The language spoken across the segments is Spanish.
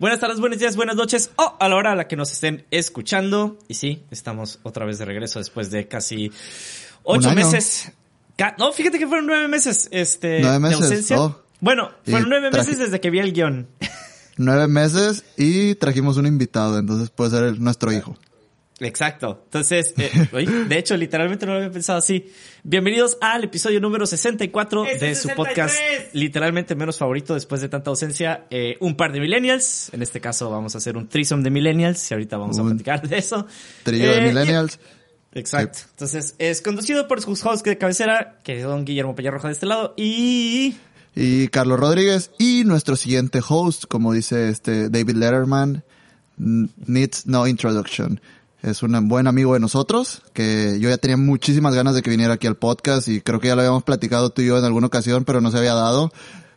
Buenas tardes, buenos días, buenas noches o a la hora a la que nos estén escuchando. Y sí, estamos otra vez de regreso después de casi ocho meses. No, fíjate que fueron nueve meses, este, nueve meses, de ausencia. Oh. Bueno, fueron nueve meses desde que vi el guion. Nueve meses y trajimos un invitado, entonces puede ser nuestro hijo. Exacto. Entonces, eh, de hecho, literalmente no lo había pensado así. Bienvenidos al episodio número 64 de su podcast, literalmente menos favorito después de tanta ausencia. Eh, un par de millennials. En este caso vamos a hacer un threesome de millennials y ahorita vamos a platicar de eso. Trío de Eh, millennials. Exacto. Entonces, es conducido por sus hosts de cabecera, que son Guillermo Pellarroja de este lado y... Y Carlos Rodríguez y nuestro siguiente host, como dice este David Letterman, needs no introduction. Es un buen amigo de nosotros, que yo ya tenía muchísimas ganas de que viniera aquí al podcast y creo que ya lo habíamos platicado tú y yo en alguna ocasión, pero no se había dado.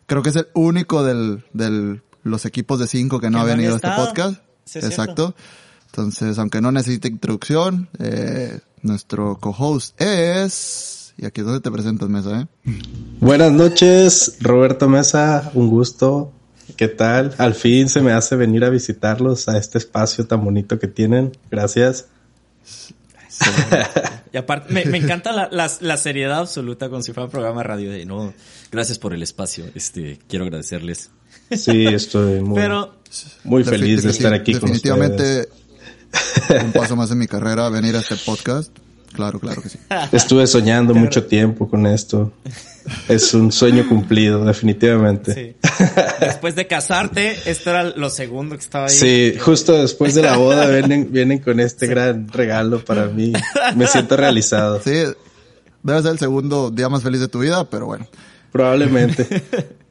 Creo que es el único del, del, los equipos de cinco que no Que ha no venido a este podcast. Sí, es Exacto. Entonces, aunque no necesite introducción, eh, nuestro co-host es... Y aquí es donde te presentas, Mesa, ¿eh? Buenas noches, Roberto Mesa, un gusto. ¿Qué tal? Al fin se me hace venir a visitarlos a este espacio tan bonito que tienen. Gracias. Y aparte, me, me encanta la, la, la seriedad absoluta como si fuera un programa de radio de no, gracias por el espacio, este, quiero agradecerles. Sí, estoy muy, Pero, muy feliz de estar aquí con ustedes. Definitivamente un paso más en mi carrera venir a este podcast. Claro, claro que sí. Estuve soñando mucho tiempo con esto. Es un sueño cumplido, definitivamente. sí. Después de casarte, esto era lo segundo que estaba ahí. Sí, justo después de la boda vienen, vienen con este gran regalo para mí. Me siento realizado. Sí, debe ser el segundo día más feliz de tu vida, pero bueno. Probablemente.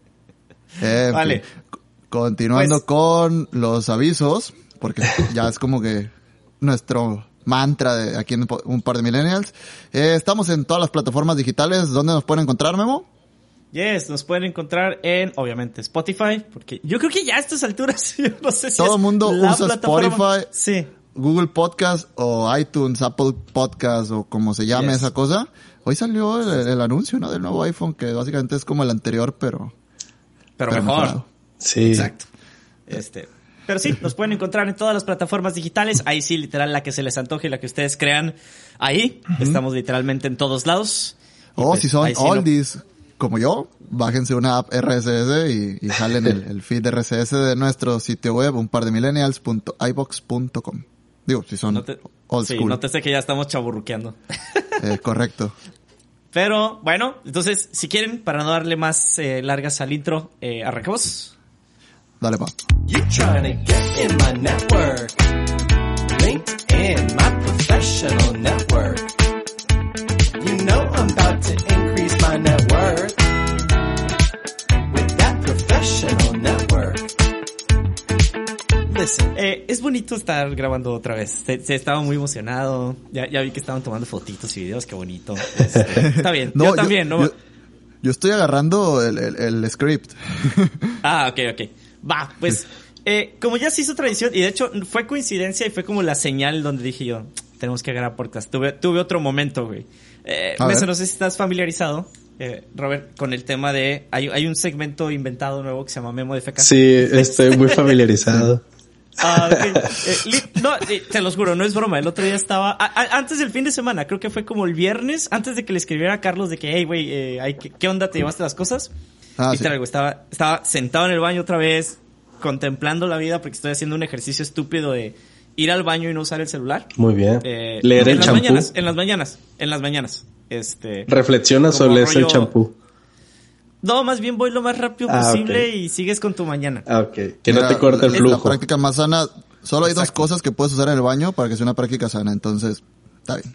En Vale. fin, continuando Pues- con los avisos, porque ya es como que nuestro mantra de aquí en un par de millennials. Eh, estamos en todas las plataformas digitales. ¿Dónde nos pueden encontrar, Memo? Yes, nos pueden encontrar en, obviamente, Spotify, porque yo creo que ya a estas alturas, yo no sé si Todo el mundo la usa plataforma- Spotify. Sí. Google Podcast o iTunes, Apple Podcast o como se llame Yes. esa cosa. Hoy salió el, el anuncio, ¿no? Del nuevo iPhone, que básicamente es como el anterior, pero... Pero, pero mejor. mejorado. Sí. Exacto. Este, pero sí, nos pueden encontrar en todas las plataformas digitales. Ahí sí, literal, la que se les antoje, la que ustedes crean. Ahí estamos literalmente en todos lados. O pues, si son sí no- oldies, como yo, bájense una app RSS y, y jalen el, el feed RSS de nuestro sitio web, un par de millennials.ibox.com. Digo, si son no te, old sí, school. no te sé que ya estamos chaburruqueando. Eh, correcto. Pero bueno, entonces, si quieren, para no darle más eh, largas al intro, eh, arrancamos. Dale, pa. You trying to get in my network. LinkedIn, my professional network. You know I'm about to increase my net worth. With that professional network. Listen. Eh, es bonito estar grabando otra vez. Se, se estaba muy emocionado. Ya, ya vi que estaban tomando fotitos y videos. Qué bonito. Este, está bien. yo, también, ¿no? Yo, yo estoy agarrando el, el, el script. Ah, ok, ok. Va, pues, eh, como ya se hizo tradición, y de hecho fue coincidencia y fue como la señal donde dije yo, tenemos que grabar podcast. Tuve, tuve otro momento, güey. Eh, ver. no sé si estás familiarizado, eh, Robert, con el tema de, hay, hay un segmento inventado nuevo que se llama Memo de Feca. Sí, estoy muy familiarizado. Ah. Eh, no, eh, te los juro, no es broma. El otro día estaba, a- a- antes del fin de semana, creo que fue como el viernes, antes de que le escribiera a Carlos de que, hey, güey, eh, ¿qué onda? ¿Te llevaste las cosas? Ah, y sí. estaba, estaba sentado en el baño otra vez, contemplando la vida porque estoy haciendo un ejercicio estúpido de ir al baño y no usar el celular. Muy bien. Eh, Leer en el champú. mañanas, en las mañanas, en las mañanas. Este, ¿Reflexionas o lees el champú? no, más bien voy lo más rápido Ah, posible y sigues con tu mañana. Ah, ok. Que no te corte el flujo. La práctica más sana, solo hay dos cosas que puedes usar en el baño para que sea una práctica sana, entonces, está bien.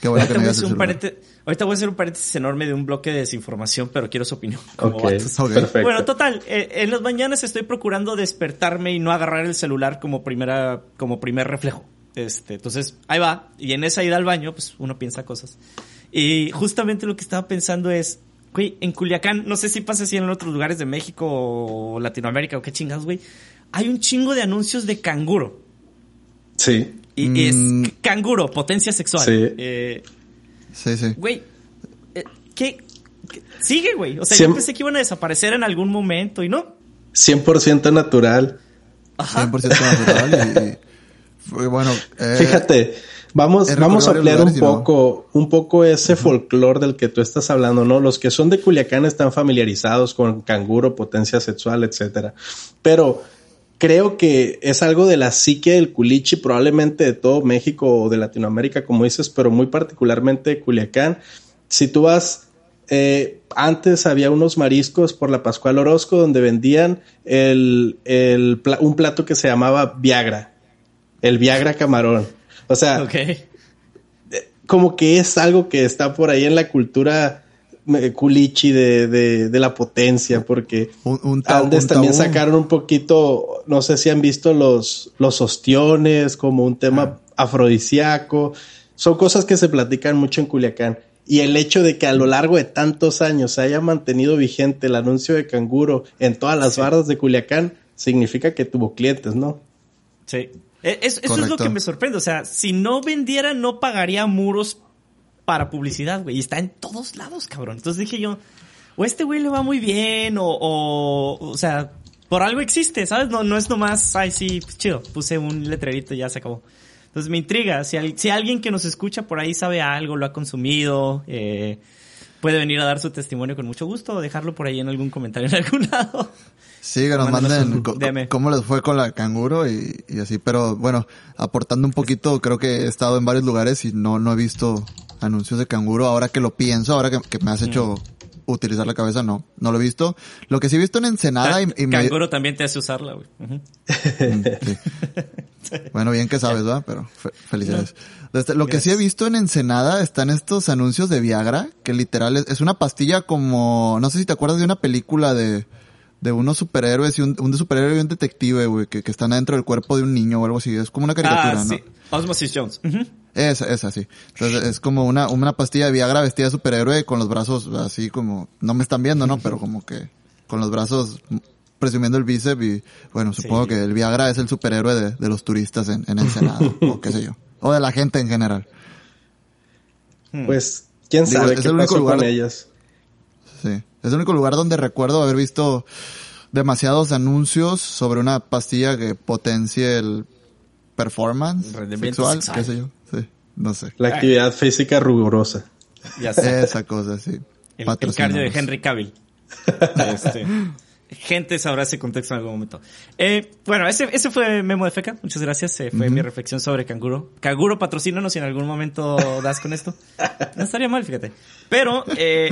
Qué bueno ahorita, que no voy un paréntesis, ahorita voy a hacer un paréntesis enorme de un bloque de desinformación, pero quiero su opinión. como Ok, vatos. Ok. perfecto. Bueno, total, eh, en las mañanas estoy procurando despertarme y no agarrar el celular como primera, como primer reflejo. Este, entonces, ahí va. Y en esa ida al baño, pues uno piensa cosas. Y justamente lo que estaba pensando es, güey, en Culiacán, no sé si pasa así en otros lugares de México o Latinoamérica o qué chingados, güey. Hay un chingo de anuncios de canguro. Sí. Y, y Mm. es canguro, potencia sexual. Sí. Eh, Sí, sí. Güey, eh, ¿qué, qué- Sigue, güey. O sea, yo pensé que iban a desaparecer en algún momento y no. 100% natural. Ajá. 100% natural y, bueno. eh, Fíjate, vamos, vamos a ampliar un no. poco, un poco ese folclore del que tú estás hablando, ¿no? Los que son de Culiacán están familiarizados con canguro, potencia sexual, etcétera. Pero creo que es algo de la psique del culichi, probablemente de todo México o de Latinoamérica, como dices, pero muy particularmente de Culiacán. Si tú vas, eh, antes había unos mariscos por la Pascual Orozco donde vendían el, el un plato que se llamaba Viagra. El Viagra camarón. O sea, Ok. como que es algo que está por ahí en la cultura eh, culichi de, de, de la potencia, porque Un- un tab- antes un también sacaron un poquito, no sé si han visto los, los ostiones como un tema afrodisíaco. Son cosas que se platican mucho en Culiacán. Y el hecho de que a lo largo de tantos años se haya mantenido vigente el anuncio de canguro en todas las bardas de Culiacán, significa que tuvo clientes, ¿no? Sí. Es- eso es lo que me sorprende. O sea, si no vendiera, no pagaría muros para publicidad, güey. Y está en todos lados, cabrón. Entonces dije yo, o este güey le va muy bien, o, o, o sea, por algo existe, ¿sabes? No, no es nomás, ay, sí, pues chido, puse un letrerito y ya se acabó. Entonces me intriga, si, al- si alguien que nos escucha por ahí sabe algo, lo ha consumido, eh, puede venir a dar su testimonio con mucho gusto o dejarlo por ahí en algún comentario en algún lado. Sí, que nos manden cómo les fue con la canguro y, y así. Pero bueno, aportando un poquito, creo que he estado en varios lugares y no, no he visto anuncios de canguro. Ahora que lo pienso, ahora que, que me has hecho utilizar la cabeza, no, no lo he visto. Lo que sí he visto en Ensenada y, y me... Canguro también te hace usarla, güey. Mm, sí. Bueno, bien que sabes, ¿verdad? Pero fe- felicidades. Este, lo que sí he visto en Ensenada están estos anuncios de Viagra, que literal es, es una pastilla como, no sé si te acuerdas de una película de, de unos superhéroes y un, un de superhéroe y un detective, güey, que, que están adentro del cuerpo de un niño o algo así. Es como una caricatura, ah, ¿no? sí. Osmosis Jones. Esa, esa, sí. Entonces es como una, una pastilla de Viagra vestida de superhéroe con los brazos así como, no me están viendo, ¿no? Pero como que con los brazos presumiendo el bíceps y bueno, supongo Sí. que el Viagra es el superhéroe de, de los turistas en, en Ensenada o qué sé yo. O de la gente en general. Pues, quién Digo, sabe es qué el único pasó lugar- con ellos. Sí. Es el único lugar donde recuerdo haber visto demasiados anuncios sobre una pastilla que potencie el performance Rendimiento sexual, sexual. qué sé yo. Sí, no sé. La actividad física rigurosa. Ya sé. Esa cosa, sí. el, el cardio de Henry Cavill. Este, gente sabrá ese contexto en algún momento. Eh, bueno, ese, ese fue Memo de Feca. Muchas gracias. Eh, fue mi reflexión sobre canguro. Canguro, patrocínanos si en algún momento das con esto. No estaría mal, fíjate. Pero, eh,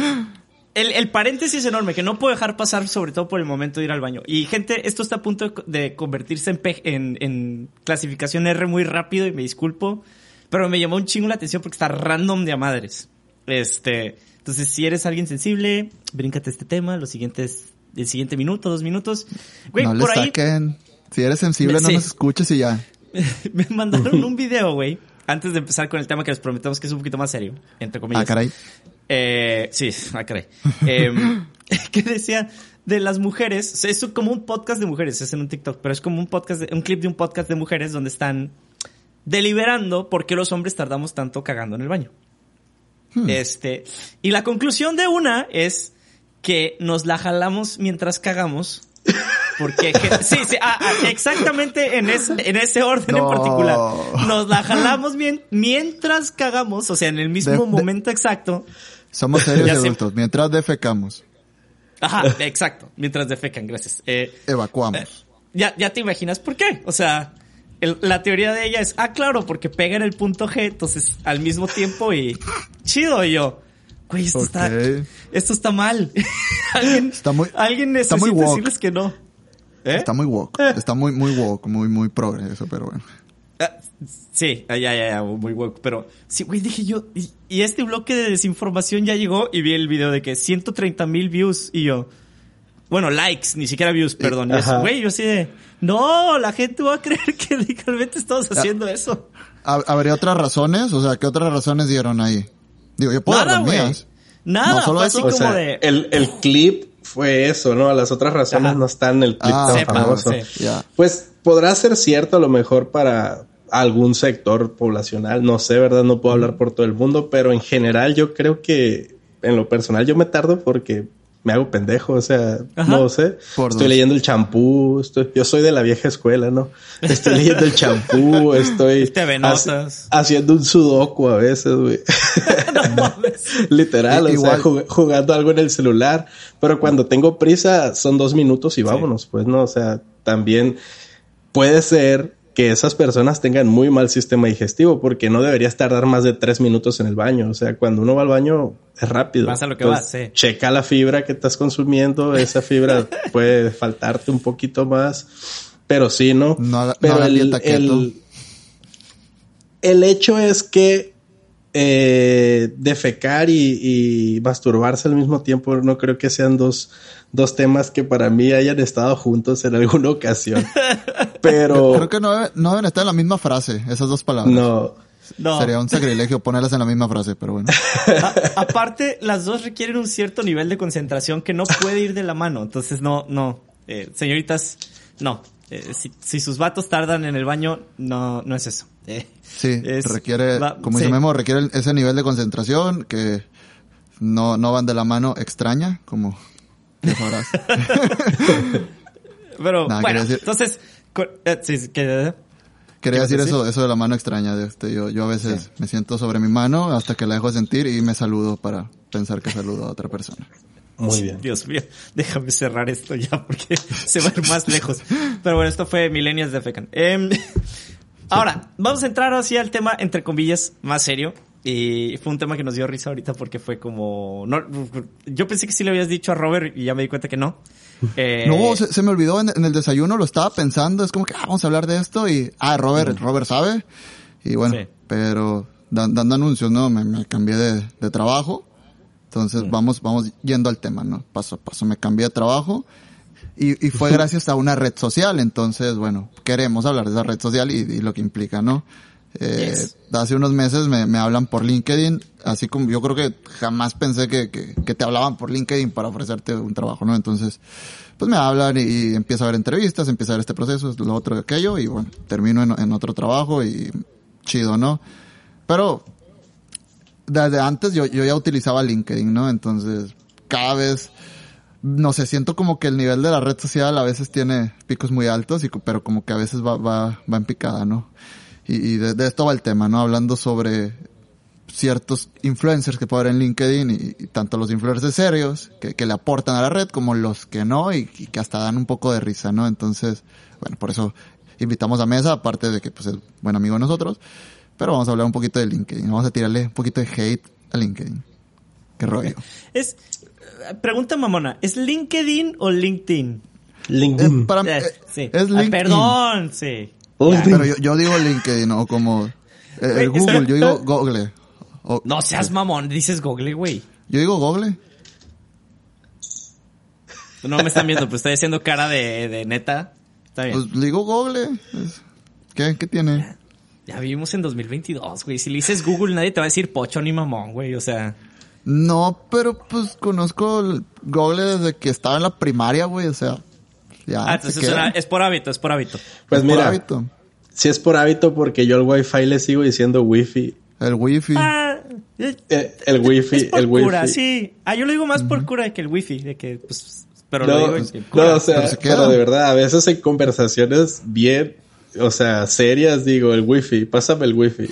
el, el paréntesis es enorme, que no puedo dejar pasar, sobre todo por el momento de ir al baño. Y gente, esto está a punto de, convertirse en, en, en clasificación R muy rápido y me disculpo. Pero me llamó un chingo la atención porque está random de a madres. Este, entonces si eres alguien sensible, bríncate este tema, los siguientes, el siguiente minuto, dos minutos. Güey, no le por ahí saquen. Si eres sensible, no Sí. nos escuches y ya. me mandaron un video, güey, antes de empezar con el tema que les prometemos que es un poquito más serio, entre comillas. Ah, caray. Eh, sí, ah, caray. Em, que decía de las mujeres, es como un podcast de mujeres, es en un TikTok, pero es como un podcast, de- un clip de un podcast de mujeres donde están deliberando por qué los hombres tardamos tanto cagando en el baño. Este, y la conclusión de una es que nos la jalamos mientras cagamos. Porque, que- sí, sí, ah, ah, exactamente en ese, en ese orden en particular. Nos la jalamos bien mientras cagamos, o sea, en el mismo De- de- momento exacto. Somos sé. adultos. Mientras defecamos, Ajá, exacto, mientras defecan, gracias. Eh, evacuamos. ya, ya te imaginas por qué. O sea, el- la teoría de ella es, ah, claro, porque pega en el punto G, entonces al mismo tiempo y chido y yo. Güey, esto está, esto está mal. alguien, Está muy- alguien está necesita muy decirles que no. ¿Eh? Está muy woke. Está muy, muy woke, muy, muy progre eso, pero bueno. Ah, sí, ah, ya, ya, ya, muy woke. Pero sí, güey, dije yo, y, y este bloque de desinformación ya llegó y vi el video de que 130 mil views y yo, bueno, likes, ni siquiera views, perdón. Y eso. Güey, yo así de, no, la gente va a creer que literalmente estamos haciendo eso. ¿Ha- ¿Habría otras razones? O sea, ¿qué otras razones dieron ahí? Digo, yo puedo dar Nada, las güey. mías. Nada, No, solo fue eso. así O como sea, de... el, el clip fue eso, ¿no? Las otras razones Ajá. no están en el clip Ah, tan Sepa, famoso. sí. Pues podrá ser cierto a lo mejor para algún sector poblacional, no sé, ¿verdad? No puedo hablar por todo el mundo, pero en general yo creo que en lo personal yo me tardo porque me hago pendejo, o sea, Ajá. no sé. Por estoy dos. leyendo el champú, estoy- yo soy de la vieja escuela, ¿no? Estoy leyendo el champú, estoy haci- notas. haciendo un sudoku a veces, güey. Literal, o sea, jug- jugando algo en el celular. Pero cuando tengo prisa, son dos minutos y vámonos, pues, ¿no? O sea, también puede ser que esas personas tengan muy mal sistema digestivo porque no deberías tardar más de tres minutos en el baño. O sea, cuando uno va al baño es rápido. Vas a lo que Entonces, vas, sí. Checa la fibra que estás consumiendo. Esa fibra puede faltarte un poquito más. Pero sí, ¿no? No Pero el, el hecho es que eh, defecar y, y masturbarse al mismo tiempo no creo que sean dos, dos temas que para mí hayan estado juntos en alguna ocasión. Pero Creo que no, debe- no deben estar en la misma frase, esas dos palabras. no. No. Sería un sacrilegio ponerlas en la misma frase, pero bueno. A- aparte, las dos requieren un cierto nivel de concentración que no puede ir de la mano. Entonces, no, no. Eh, señoritas, no. Eh, si, si sus vatos tardan en el baño, no, no es eso. Eh, Sí, es- requiere, va- como sí. dice Memo, requiere ese nivel de concentración que no, no van de la mano extraña, como sabrás. Pero bueno, decir- entonces, eh, sí, que, Quería ¿Qué decir a eso, eso de la mano extraña. De este, yo, yo a veces me siento sobre mi mano hasta que la dejo sentir y me saludo para pensar que saludo a otra persona. Muy bien. Dios mío, déjame cerrar esto ya porque se va a ir más lejos. Pero bueno, esto fue Millennials de Fecan. Em, ahora, vamos a entrar así al tema, entre comillas, más serio. Y fue un tema que nos dio risa ahorita porque fue como... No, yo pensé que sí le habías dicho a Robert y ya me di cuenta que no. Eh, No, se, se me olvidó en, en el desayuno, lo estaba pensando, es como que, ah, vamos a hablar de esto y, ah, Robert, Robert sabe. Y bueno, Sí. pero dan- dando anuncios, ¿no? Me, me cambié de, de trabajo. Entonces vamos, vamos yendo al tema, ¿no? Paso a paso, me cambié de trabajo y, y fue gracias a una red social. Entonces, bueno, queremos hablar de esa red social y, y lo que implica, ¿no? Eh, Yes. Hace unos meses me, me hablan por LinkedIn, así como yo creo que jamás pensé que, que, que te hablaban por LinkedIn para ofrecerte un trabajo, ¿no? Entonces, pues me hablan y, y empiezo a ver entrevistas, empieza a ver este proceso, lo otro, aquello, y bueno, termino en, en otro trabajo y chido, ¿no? Pero desde antes yo, yo ya utilizaba LinkedIn, ¿no? Entonces, cada vez, no sé, siento como que el nivel de la red social a veces tiene picos muy altos, y, pero como que a veces va, va, va en picada, ¿no? Y, y de, esto va el tema, ¿no? Hablando sobre ciertos influencers que puede haber en LinkedIn y, y tanto los influencers serios que, que le aportan a la red como los que no y, y que hasta dan un poco de risa, ¿no? Entonces, bueno, por eso invitamos a Mesa, aparte de que pues es buen amigo de nosotros, pero vamos a hablar un poquito de LinkedIn, vamos a tirarle un poquito de hate a LinkedIn. Qué rollo. Es... Pregunta mamona, ¿es LinkedIn o LinkedIn? LinkedIn. Eh, para mí, Eh, sí. es Ah, LinkedIn. perdón, sí. LinkedIn. Pero yo, yo digo LinkedIn, o como eh, Google, es- yo digo Google. O- No seas mamón, dices Google, güey. Yo digo Google. No me están viendo, pero estoy haciendo cara de, de neta. Está bien. Pues digo Google. ¿Qué, ¿Qué tiene? Ya vivimos en 2022, güey. Si le dices Google, nadie te va a decir pocho ni mamón, güey. O sea, No, pero pues conozco el Google desde que estaba en la primaria, güey. O sea, ya. ah, se entonces es, queda. una- es por hábito, es por hábito. Pues Es por mira, hábito. si es por hábito porque yo al wifi le sigo diciendo wifi. El wifi. Ah, eh, Eh, el wifi, es por el wifi. cura, sí. Ah, yo lo digo más por cura que el wifi, de que, pues, pero No, lo digo en- en cura. no, o sea, Pero se queda. pero de verdad, a veces en conversaciones bien, o sea, serias, digo, el wifi, pásame el wifi.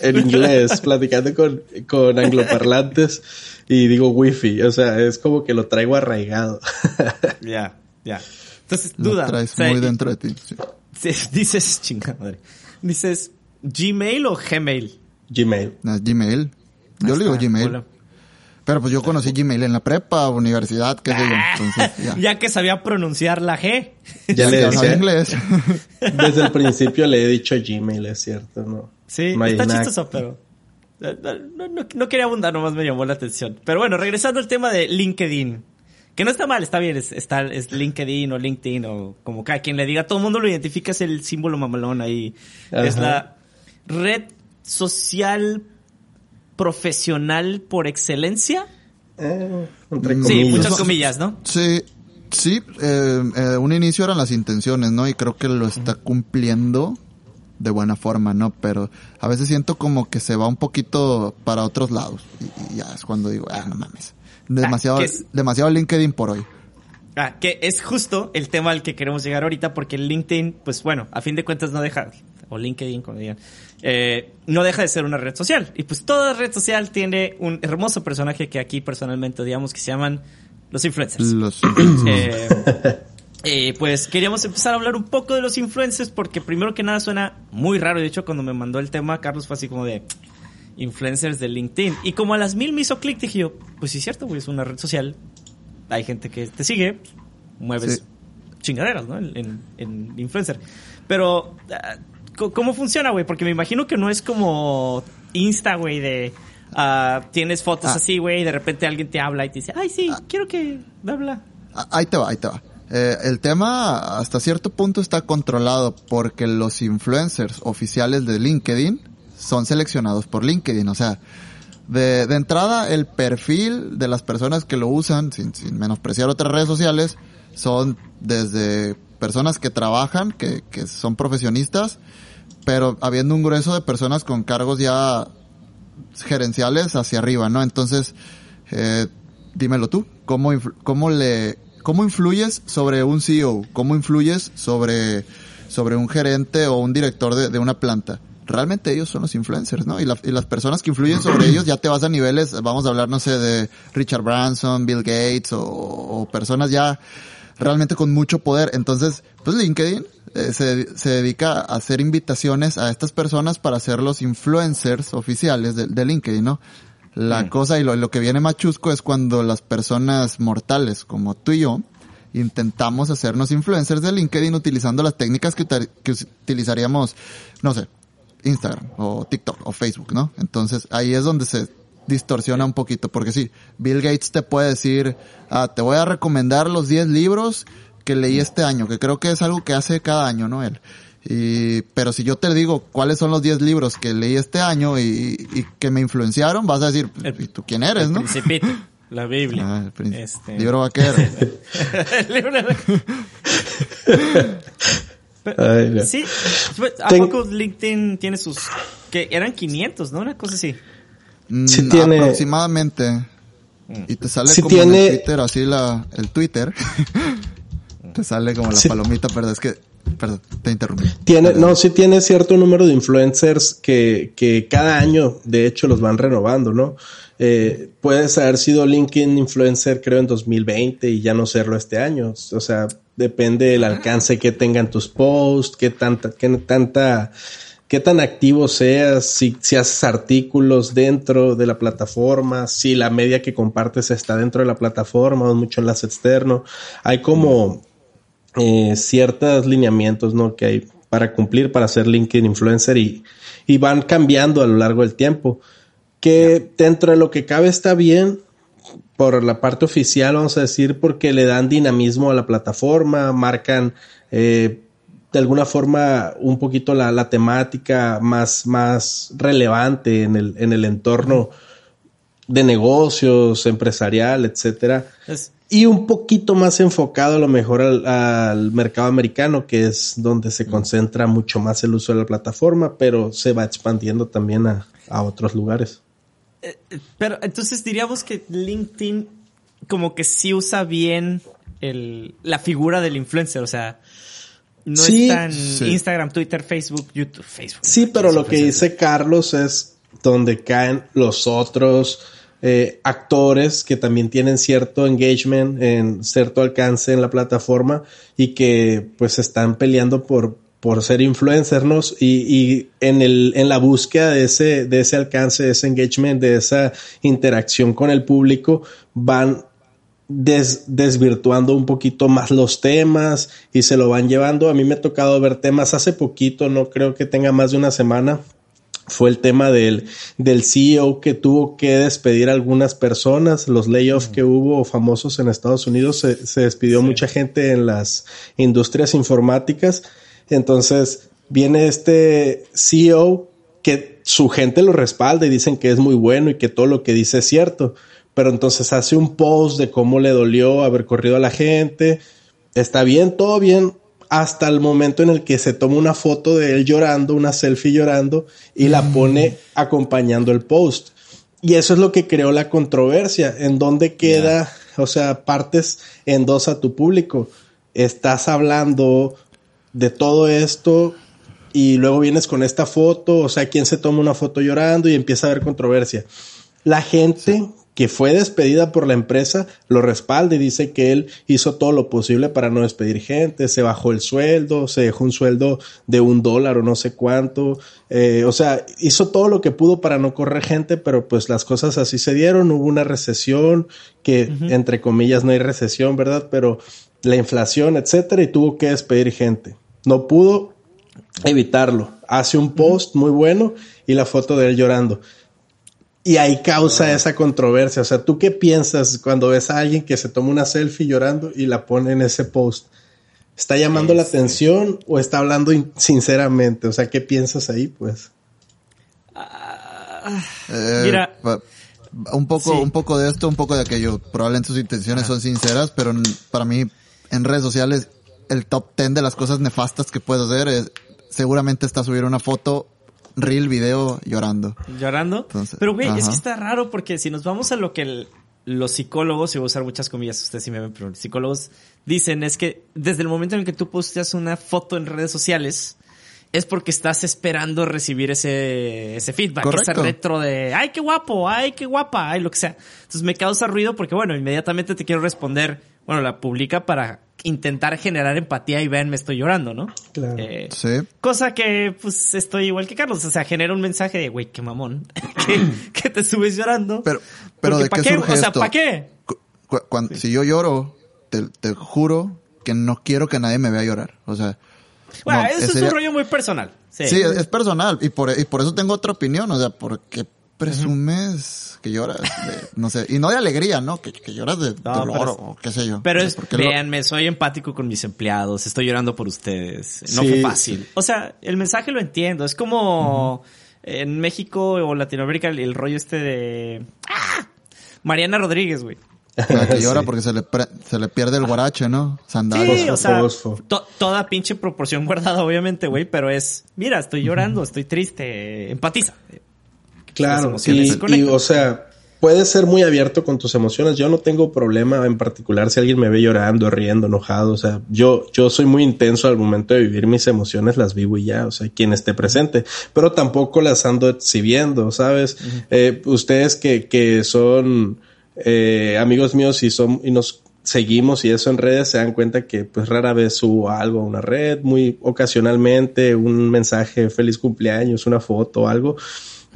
En inglés, platicando con, con angloparlantes y digo wifi, o sea, es como que lo traigo arraigado. Ya, ya. Entonces, Lo duda. traes o sea, muy dentro de ti. sí. dices, chingada madre. Dices, ¿Gmail o Gmail? Gmail. No, Gmail. Yo le digo Gmail. hola. Pero pues yo conocí Gmail en la prepa, universidad, qué sé yo. Entonces, ya. Ya que sabía pronunciar la G. Ya le decía, inglés. desde el principio le he dicho Gmail, es cierto, ¿no? Sí, está chistoso, pero... eh, No, no- no quería abundar, nomás me llamó la atención. Pero bueno, regresando al tema de LinkedIn. Que no está mal, está bien, es, está, es LinkedIn o LinkedIn o como cada quien le diga, todo el mundo lo identifica, es el símbolo mamalón ahí. Es la red social profesional por excelencia. Eh, entre Sí, muchas comillas, ¿no? Sí, sí, eh, eh, un inicio eran las intenciones, ¿no? Y creo que lo está cumpliendo de buena forma, ¿no? Pero a veces siento como que se va un poquito para otros lados. Y, y ya es cuando digo, ah, no mames. Demasiado, ¿qué es? demasiado LinkedIn por hoy. Ah, que es justo el tema al que queremos llegar ahorita, porque LinkedIn, pues bueno, a fin de cuentas no deja, o LinkedIn, como digan, eh, no deja de ser una red social. Y pues toda red social tiene un hermoso personaje que aquí personalmente odiamos, que se llaman los influencers. Los, Eh, eh, pues queríamos empezar a hablar un poco de los influencers, porque primero que nada suena muy raro. De hecho, cuando me mandó el tema, Carlos fue así como de influencers de LinkedIn. Y como a las mil me hizo clic, dije yo, pues sí es cierto, güey, es una red social. Hay gente que te sigue, mueves Sí. chingaderas, ¿no? En, en- en influencer. Pero, ah, ¿cómo funciona, güey? Porque me imagino que no es como Insta, güey, de... ah, tienes fotos Ah. así, güey, y de repente alguien te habla y te dice, ay, sí, quiero que... Bla, bla. Ah, Ahí te va, ahí te va. Eh, el tema hasta cierto punto está controlado porque los influencers oficiales de LinkedIn son seleccionados por LinkedIn. O sea, de, de entrada el perfil de las personas que lo usan, sin, sin menospreciar otras redes sociales, son desde personas que trabajan, que, que son profesionistas, pero habiendo un grueso de personas con cargos ya gerenciales hacia arriba, ¿no? Entonces, eh, dímelo tú, ¿cómo, cómo le, cómo influyes sobre un CEO? ¿Cómo influyes sobre, sobre un gerente o un director de, de una planta? Realmente ellos son los influencers, ¿no? Y, la- y las personas que influyen sobre ellos ya te vas a niveles, vamos a hablar, no sé, de Richard Branson, Bill Gates o, o personas ya realmente con mucho poder. Entonces, pues LinkedIn eh, se, se dedica a hacer invitaciones a estas personas para ser los influencers oficiales de, de LinkedIn, ¿no? La cosa y lo, lo que viene más chusco es cuando las personas mortales como tú y yo intentamos hacernos influencers de LinkedIn utilizando las técnicas que, que utilizaríamos, no sé, Instagram o TikTok o Facebook, ¿no? Entonces ahí es donde se distorsiona un poquito, porque sí, Bill Gates te puede decir, ah, te voy a recomendar los 10 libros que leí este año, que creo que es algo que hace cada año, ¿no? Él. Y, pero si yo te digo cuáles son los 10 libros que leí este año y, y que me influenciaron, vas a decir, El- ¿y tú quién eres, El no? Principito, la Biblia. Ah, el príncipe. Este- Libro vaquero. El libro de- Ay, no. Sí, ¿a Ten- poco LinkedIn tiene sus... que eran 500, ¿no? Una cosa así. Mm, Sí tiene- Aproximadamente. Y te sale Sí como en tiene- el Twitter, así la, el Twitter. te sale como la Sí. palomita, perdón, es que, perdón, te interrumpí. Tiene, Perdón. no, sí tiene cierto número de influencers que, que cada año, de hecho, los van renovando, ¿no? Eh, puedes haber sido LinkedIn influencer, creo, en 2020 y ya no serlo este año. O sea, depende del alcance que tengan tus posts, qué tanta, qué tanta, qué tan activo seas, si, si haces artículos dentro de la plataforma, si la media que compartes está dentro de la plataforma o mucho enlace externo. Hay como, eh, ciertos lineamientos ¿no? que hay para cumplir para ser LinkedIn influencer y, y van cambiando a lo largo del tiempo. Que dentro de lo que cabe está bien por la parte oficial, vamos a decir, porque le dan dinamismo a la plataforma, marcan eh, de alguna forma un poquito la, la temática más, más relevante en el, en el entorno de negocios, empresarial, etcétera Es- y un poquito más enfocado a lo mejor al, al mercado americano, que es donde se concentra mucho más el uso de la plataforma, pero se va expandiendo también a, a otros lugares. Pero entonces diríamos que LinkedIn como que sí usa bien el, la figura del influencer, o sea, no Sí, es tan sí. Instagram, Twitter, Facebook, YouTube, Facebook. Sí, pero lo que dice Carlos es donde caen los otros eh, actores que también tienen cierto engagement, en cierto alcance en la plataforma y que pues están peleando por por ser influencer, ¿no? Y, y en, el, en la búsqueda de ese, de ese alcance, de ese engagement, de esa interacción con el público, van des- desvirtuando un poquito más los temas y se lo van llevando. A mí me ha tocado ver temas hace poquito, no creo que tenga más de una semana. Fue el tema del, del CEO que tuvo que despedir a algunas personas, los layoffs que hubo famosos en Estados Unidos, se, se despidió mucha gente en las industrias informáticas. Entonces viene este CEO que su gente lo respalda y dicen que es muy bueno y que todo lo que dice es cierto. Pero entonces hace un post de cómo le dolió haber corrido a la gente. Está bien, todo bien, hasta el momento en el que se toma una foto de él llorando, una selfie llorando y la pone acompañando el post. Y eso es lo que creó la controversia. ¿En dónde queda? O sea, partes en dos a tu público. Estás hablando de todo esto y luego vienes con esta foto. O sea, ¿quién se toma una foto llorando y empieza a haber controversia? La gente que fue despedida por la empresa lo respalda y dice que él hizo todo lo posible para no despedir gente, se bajó el sueldo, se dejó un sueldo de un dólar o no sé cuánto, eh, o sea, hizo todo lo que pudo para no correr gente, pero pues las cosas así se dieron, hubo una recesión, que entre comillas no hay recesión, ¿verdad? Pero la inflación, etcétera, y tuvo que despedir gente. No pudo evitarlo. Hace un post muy bueno y la foto de él llorando. Y ahí causa esa controversia. O sea, ¿tú qué piensas cuando ves a alguien que se toma una selfie llorando y la pone en ese post? ¿Está llamando la atención o está hablando in- sinceramente? O sea, ¿qué piensas ahí, pues? Eh, Mira. un poco, Sí. un poco de esto, un poco de aquello. Probablemente sus intenciones son sinceras, pero para mí, en redes sociales, el top 10 de las cosas nefastas que puedo hacer es, seguramente está subir una foto, reel, video, llorando. llorando. Entonces, pero, güey, es que está raro porque si nos vamos a lo que el- los psicólogos, y voy a usar muchas comillas, ustedes sí me ven, pero los psicólogos dicen es que desde el momento en el que tú posteas una foto en redes sociales, es porque estás esperando recibir ese, ese feedback, Correcto. ese retro de, ay, qué guapo, ay, qué guapa, ay, lo que sea. Entonces me causa ruido porque, bueno, inmediatamente te quiero responder, bueno, la publica para intentar generar empatía y vean, me estoy llorando, ¿no? Claro. Eh, Sí. Cosa que, pues, estoy igual que Carlos. O sea, genera un mensaje de, güey, qué mamón. que, que te subes llorando. Pero, pero Porque ¿de ¿pa' qué surge O sea? ¿para qué? Cu- cu- cuan- Si yo lloro, te, te juro que no quiero que nadie me vea llorar. O sea, Bueno, no, eso es un rollo muy personal. Sí. Sí, es, es personal y por, y por eso tengo otra opinión, o sea, porque presumes que lloras, de- no sé, y no de alegría, ¿no? Que, que lloras de No, dolor pero- o qué sé yo. Pero es, lo- véanme, soy empático con mis empleados, estoy llorando por ustedes. No Sí. fue fácil. O sea, el mensaje lo entiendo. Es como en México o Latinoamérica el, el rollo este de... ¡Ah! Mariana Rodríguez, güey. la que llora Sí. porque se le, pre- se le pierde el guarache, ¿no? Sandalias. Sí, o sea, Fosfo. to- toda pinche proporción guardada, obviamente, güey, pero es, mira, estoy llorando, estoy triste, empatiza. Las Claro, emociones y, se conectan. y, o sea, puedes ser muy abierto con tus emociones. Yo no tengo problema en particular si alguien me ve llorando, riendo, enojado. O sea, yo, yo soy muy intenso al momento de vivir mis emociones, las vivo y ya. O sea, quien esté presente, pero tampoco las ando exhibiendo, ¿sabes? Eh, ustedes que, que son eh, amigos míos y son y nos seguimos y eso en redes se dan cuenta que pues rara vez subo algo a una red, muy ocasionalmente un mensaje feliz cumpleaños, una foto, algo,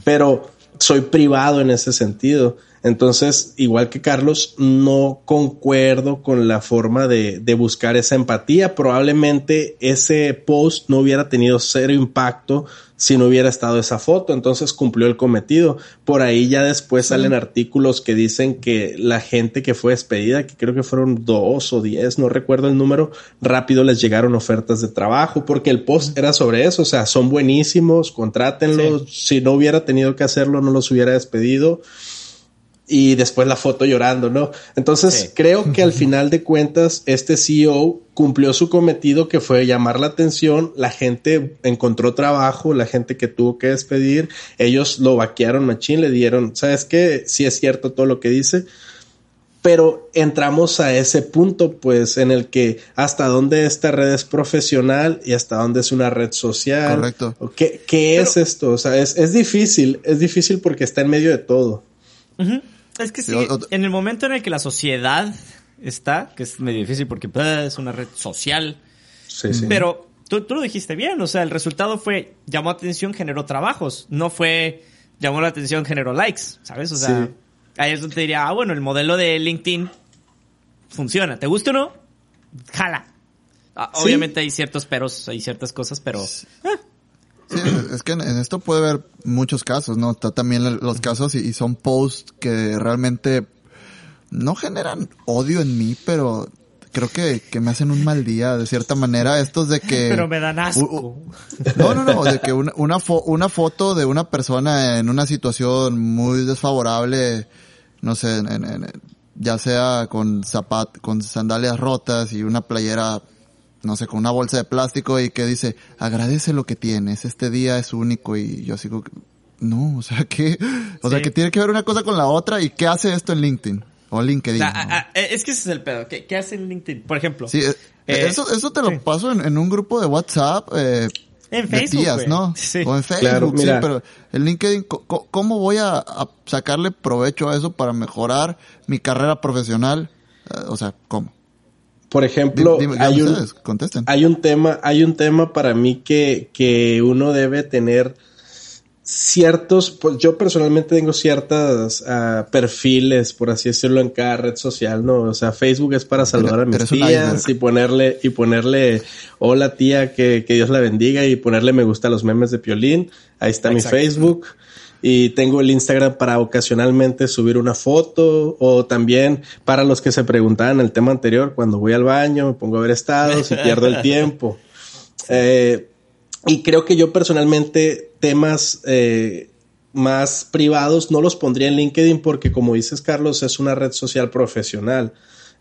pero soy privado en ese sentido. Entonces, igual que Carlos, no concuerdo con la forma de, de buscar esa empatía. Probablemente ese post no hubiera tenido cero impacto si no hubiera estado esa foto. Entonces cumplió el cometido. Por ahí ya después salen artículos que dicen que la gente que fue despedida, que creo que fueron dos o diez, no recuerdo el número, rápido les llegaron ofertas de trabajo porque el post era sobre eso. O sea, son buenísimos, contrátenlos. Si no hubiera tenido que hacerlo, no los hubiera despedido y después la foto llorando, ¿no? Entonces Sí. creo que al final de cuentas este CEO cumplió su cometido que fue llamar la atención, la gente encontró trabajo, la gente que tuvo que despedir, ellos lo vaquearon machín, le dieron, ¿sabes qué? Sí es cierto todo lo que dice, pero entramos a ese punto, pues, en el que hasta dónde esta red es profesional y hasta dónde es una red social. Correcto. ¿O ¿Qué, qué es esto? O sea, es, es difícil, es difícil porque está en medio de todo. Ujú. Es que sí, Sí, o- o- en el momento en el que la sociedad está, que es medio difícil porque pues, es una red social, Sí, sí. pero tú, tú lo dijiste bien, o sea, el resultado fue, llamó atención, generó trabajos, no fue, llamó la atención, generó likes, ¿sabes? O sea, Sí. ahí es donde te diría, ah, bueno, el modelo de LinkedIn funciona, ¿te gusta o no? Jala. Ah, Sí. Obviamente hay ciertos peros, hay ciertas cosas, pero... ah, Sí, es que en, en esto puede haber muchos casos, ¿no? Está también los casos y, y son posts que realmente no generan odio en mí, pero creo que, que me hacen un mal día, de cierta manera. Estos de que... Pero me dan asco. U- u- No, no, no, de que una, una, fo- una foto de una persona en una situación muy desfavorable, no sé, en- ya sea con zapat, con sandalias rotas y una playera, no sé, con una bolsa de plástico y que dice, agradece lo que tienes, este día es único y yo sigo, no, o sea, que, o sea, que tiene que ver una cosa con la otra y qué hace esto en LinkedIn o LinkedIn. ¿no? ah, es que ese es el pedo. ¿Qué, qué hace en LinkedIn? Por ejemplo. Sí, eh, Eh, eso, eso te lo sí. paso en, en un grupo de WhatsApp, eh, En Facebook, tías. ¿no? Sí. O en Facebook, Claro, sí, mira. pero en LinkedIn, ¿cómo voy a, a sacarle provecho a eso para mejorar mi carrera profesional? Eh, o sea, ¿cómo? Por ejemplo, Dime- dime hay un, contesten. hay un tema, hay un tema para mí que, que uno debe tener ciertos, pues yo personalmente tengo ciertas ah, perfiles, por así decirlo, en cada red social, ¿no? O sea, Facebook es para saludar a mis tías y ponerle, y ponerle, hola tía, que, que Dios la bendiga y ponerle me gusta a los memes de Piolín. Ahí está Exacto. mi Facebook. Y tengo el Instagram para ocasionalmente subir una foto o también para los que se preguntaban el tema anterior, cuando voy al baño me pongo a ver estados y pierdo el tiempo. Eh, y creo que yo personalmente temas eh, más privados no los pondría en LinkedIn porque como dices Carlos es una red social profesional.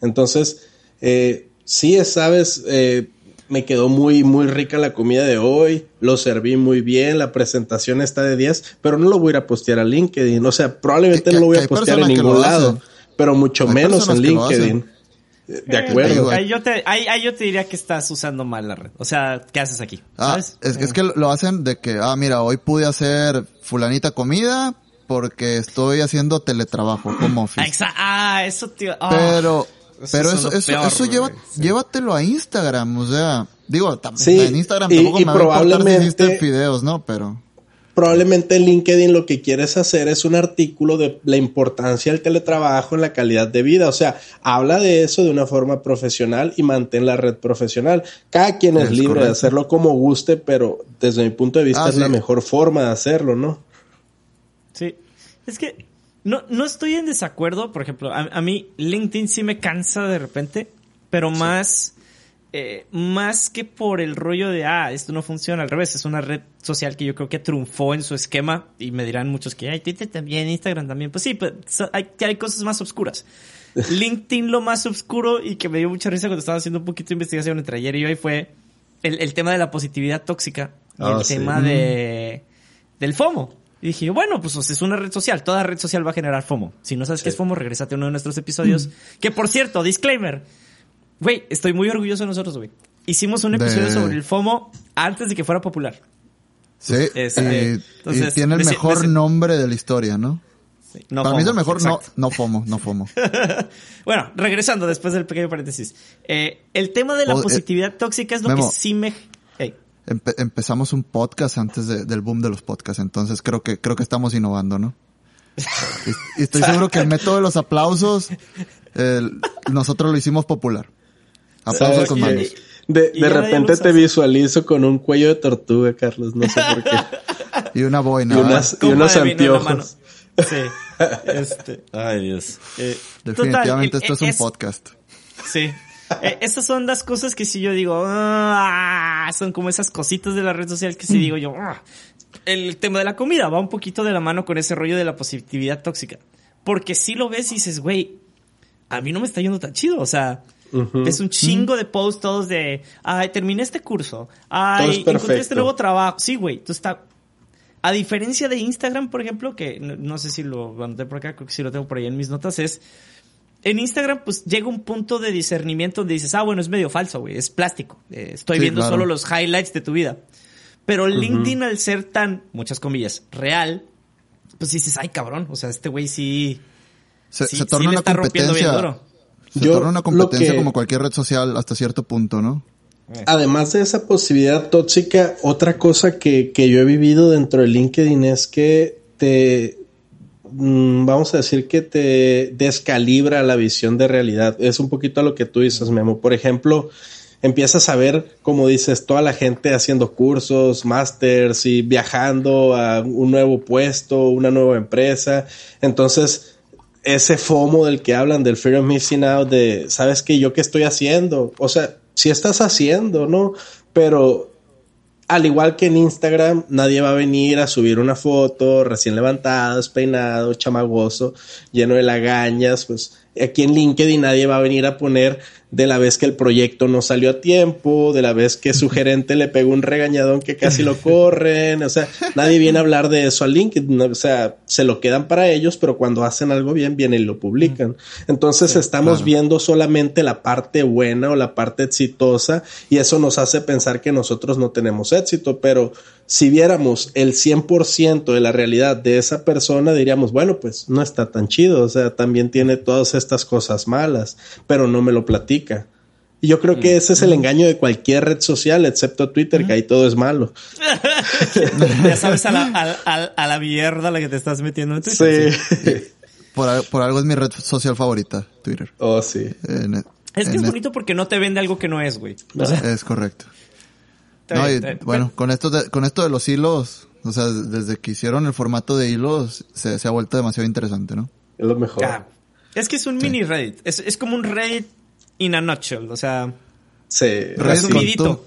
Entonces, eh, sí, es, sabes, eh, me quedó muy, muy rica la comida de hoy, lo serví muy bien, la presentación está de 10, pero no lo voy a ir a postear a LinkedIn. O sea, probablemente Que- no lo voy a postear en ningún lado, pero mucho Hay menos en. LinkedIn. Eh, De Eh, acuerdo. Ahí yo, te, ahí, ahí yo te diría que estás usando mal la red. O sea, ¿qué haces aquí? Ah, ¿Sabes? es, es que lo hacen de que, ah, mira, hoy pude hacer fulanita comida porque estoy haciendo teletrabajo, como office. ah, eso, tío. ah. Pero, pero eso, eso, peor, eso lleva. Sí. llévatelo a Instagram, o sea, digo, tam- Sí, en Instagram y- tampoco y me va a importar si probablemente- hiciste videos, ¿no? Pero, probablemente en LinkedIn lo que quieres hacer es un artículo de la importancia del teletrabajo en la calidad de vida. O sea, habla de eso de una forma profesional y mantén la red profesional. Cada quien es, Es libre de hacerlo como guste, pero desde mi punto de vista Ah, es la mejor forma de hacerlo, ¿no? Sí. Es que no, no estoy en desacuerdo. Por ejemplo, a, a mí LinkedIn sí me cansa de repente, pero más, eh, más que por el rollo de, ah, esto no funciona. Al revés, es una red social que yo creo que triunfó en su esquema y me dirán muchos que, ay, Twitter también, Instagram también. Pues sí, pues, so- hay, hay cosas más oscuras. LinkedIn lo más oscuro y que me dio mucha risa cuando estaba haciendo un poquito de investigación entre ayer y hoy fue el, el tema de la positividad tóxica y Ah, el sí. tema de del FOMO. Y dije yo, bueno, pues es una red social, toda red social va a generar FOMO. Si no sabes qué es FOMO, regrésate a uno de nuestros episodios. Que por cierto, disclaimer. Güey, estoy muy orgulloso de nosotros, güey. Hicimos un De- episodio sobre el FOMO antes de que fuera popular. sí, Este, y, entonces, y tiene el mejor nombre de la historia, ¿no? Sí, no Para mí es el mejor, no, no FOMO, no FOMO. Bueno, regresando después del pequeño paréntesis. Eh, el tema de la O- eh, positividad tóxica es lo Memo. que sí me... Empe- empezamos un podcast antes de- del boom de los podcasts, entonces creo que creo que estamos innovando, ¿no? Y, y estoy seguro que el método de los aplausos el- nosotros lo hicimos popular. Aplausos ¿Sabes con manos. De, Y de repente te visualizo con un cuello de tortuga, Carlos. No sé por qué. Y una boina. y, unas, y unos anteojos. Sí. Este. Ay, Dios. Eh, Definitivamente total, esto es eh, un es- podcast. Sí. Eh, estas son las cosas que si yo digo, "Ah", son como esas cositas de la red social que si digo yo, "Ah". el tema de la comida va un poquito de la mano con ese rollo de la positividad tóxica. Porque si lo ves y dices, güey, a mí no me está yendo tan chido, o sea, Ujú. es un chingo de posts todos de, ay, terminé este curso, ay, encontré este nuevo trabajo. Sí, güey, tú está... A diferencia de Instagram, por ejemplo, que no, no sé si lo anoté por acá, creo que sí lo tengo por ahí en mis notas, es en Instagram, pues llega un punto de discernimiento donde dices, ah, bueno, es medio falso, güey, es plástico. Eh, estoy Sí, viendo claro. solo los highlights de tu vida. Pero LinkedIn, al ser tan, muchas comillas, real, pues dices, ay, cabrón, o sea, este güey sí, Se, sí, se torna una está rompiendo bien competencia. duro. Se Yo torna una competencia que- como cualquier red social hasta cierto punto, ¿no? además de esa posibilidad tóxica, otra cosa que, que yo he vivido dentro de LinkedIn es que te, vamos a decir que te descalibra la visión de realidad. Es un poquito a lo que tú dices, mi amor. Por ejemplo, empiezas a ver, como dices, toda la gente haciendo cursos, másters y viajando a un nuevo puesto, una nueva empresa. Entonces, ese FOMO del que hablan, del fear of missing out, de, ¿sabes qué? ¿Yo qué estoy haciendo? O sea, si estás haciendo, ¿no? Pero al igual que en Instagram, nadie va a venir a subir una foto recién levantado, despeinado, chamagoso, lleno de lagañas, pues aquí en LinkedIn nadie va a venir a poner de la vez que el proyecto no salió a tiempo, de la vez que su gerente le pegó un regañadón que casi lo corren, o sea, nadie viene a hablar de eso a LinkedIn, o sea, se lo quedan para ellos, pero cuando hacen algo bien, vienen y lo publican. Entonces estamos viendo solamente la parte buena o la parte exitosa y eso nos hace pensar que nosotros no tenemos éxito, pero si viéramos el 100% de la realidad de esa persona, diríamos, bueno, pues no está tan chido, o sea, también tiene todas estas cosas malas, pero no me lo platica. Y yo creo que ese es el engaño de cualquier red social, excepto Twitter, que ahí todo es malo. ya sabes a la, a, a la mierda la que te estás metiendo en Twitter. Sí. Por, por algo es mi red social favorita, Twitter. Oh, sí. En- Es que en- es bonito porque no te vende algo que no es, güey. O sea, Es correcto. No, y, bueno, con esto, de, con esto de los hilos, o sea, desde que hicieron el formato de hilos, se, se ha vuelto demasiado interesante, ¿no? Es lo mejor. Ah, es que es un mini Reddit. Es, es como un Reddit in a nutshell. O sea, Sí. Reddit Resumidito.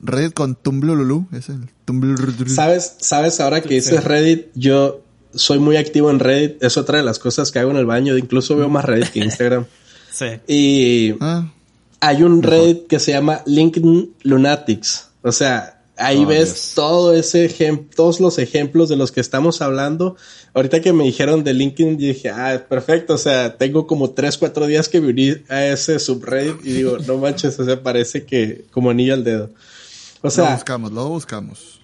Reddit con Tumblululu, es el Tumblululu. ¿Sabes, sabes, ahora que dices Reddit, yo soy muy activo en Reddit. Es otra de las cosas que hago en el baño. Incluso veo más Reddit que Instagram. sí. Y Ah, hay un Reddit que se llama LinkedIn Lunatics. O sea, ahí Oh, ves Dios. todo ese todos los ejemplos de los que estamos hablando. Ahorita que me dijeron de LinkedIn, dije, ah, perfecto. O sea, tengo como tres, cuatro días que uní a ese subreddit y digo, no manches, o sea, parece que como anillo al dedo. O lo sea, buscamos, lo buscamos.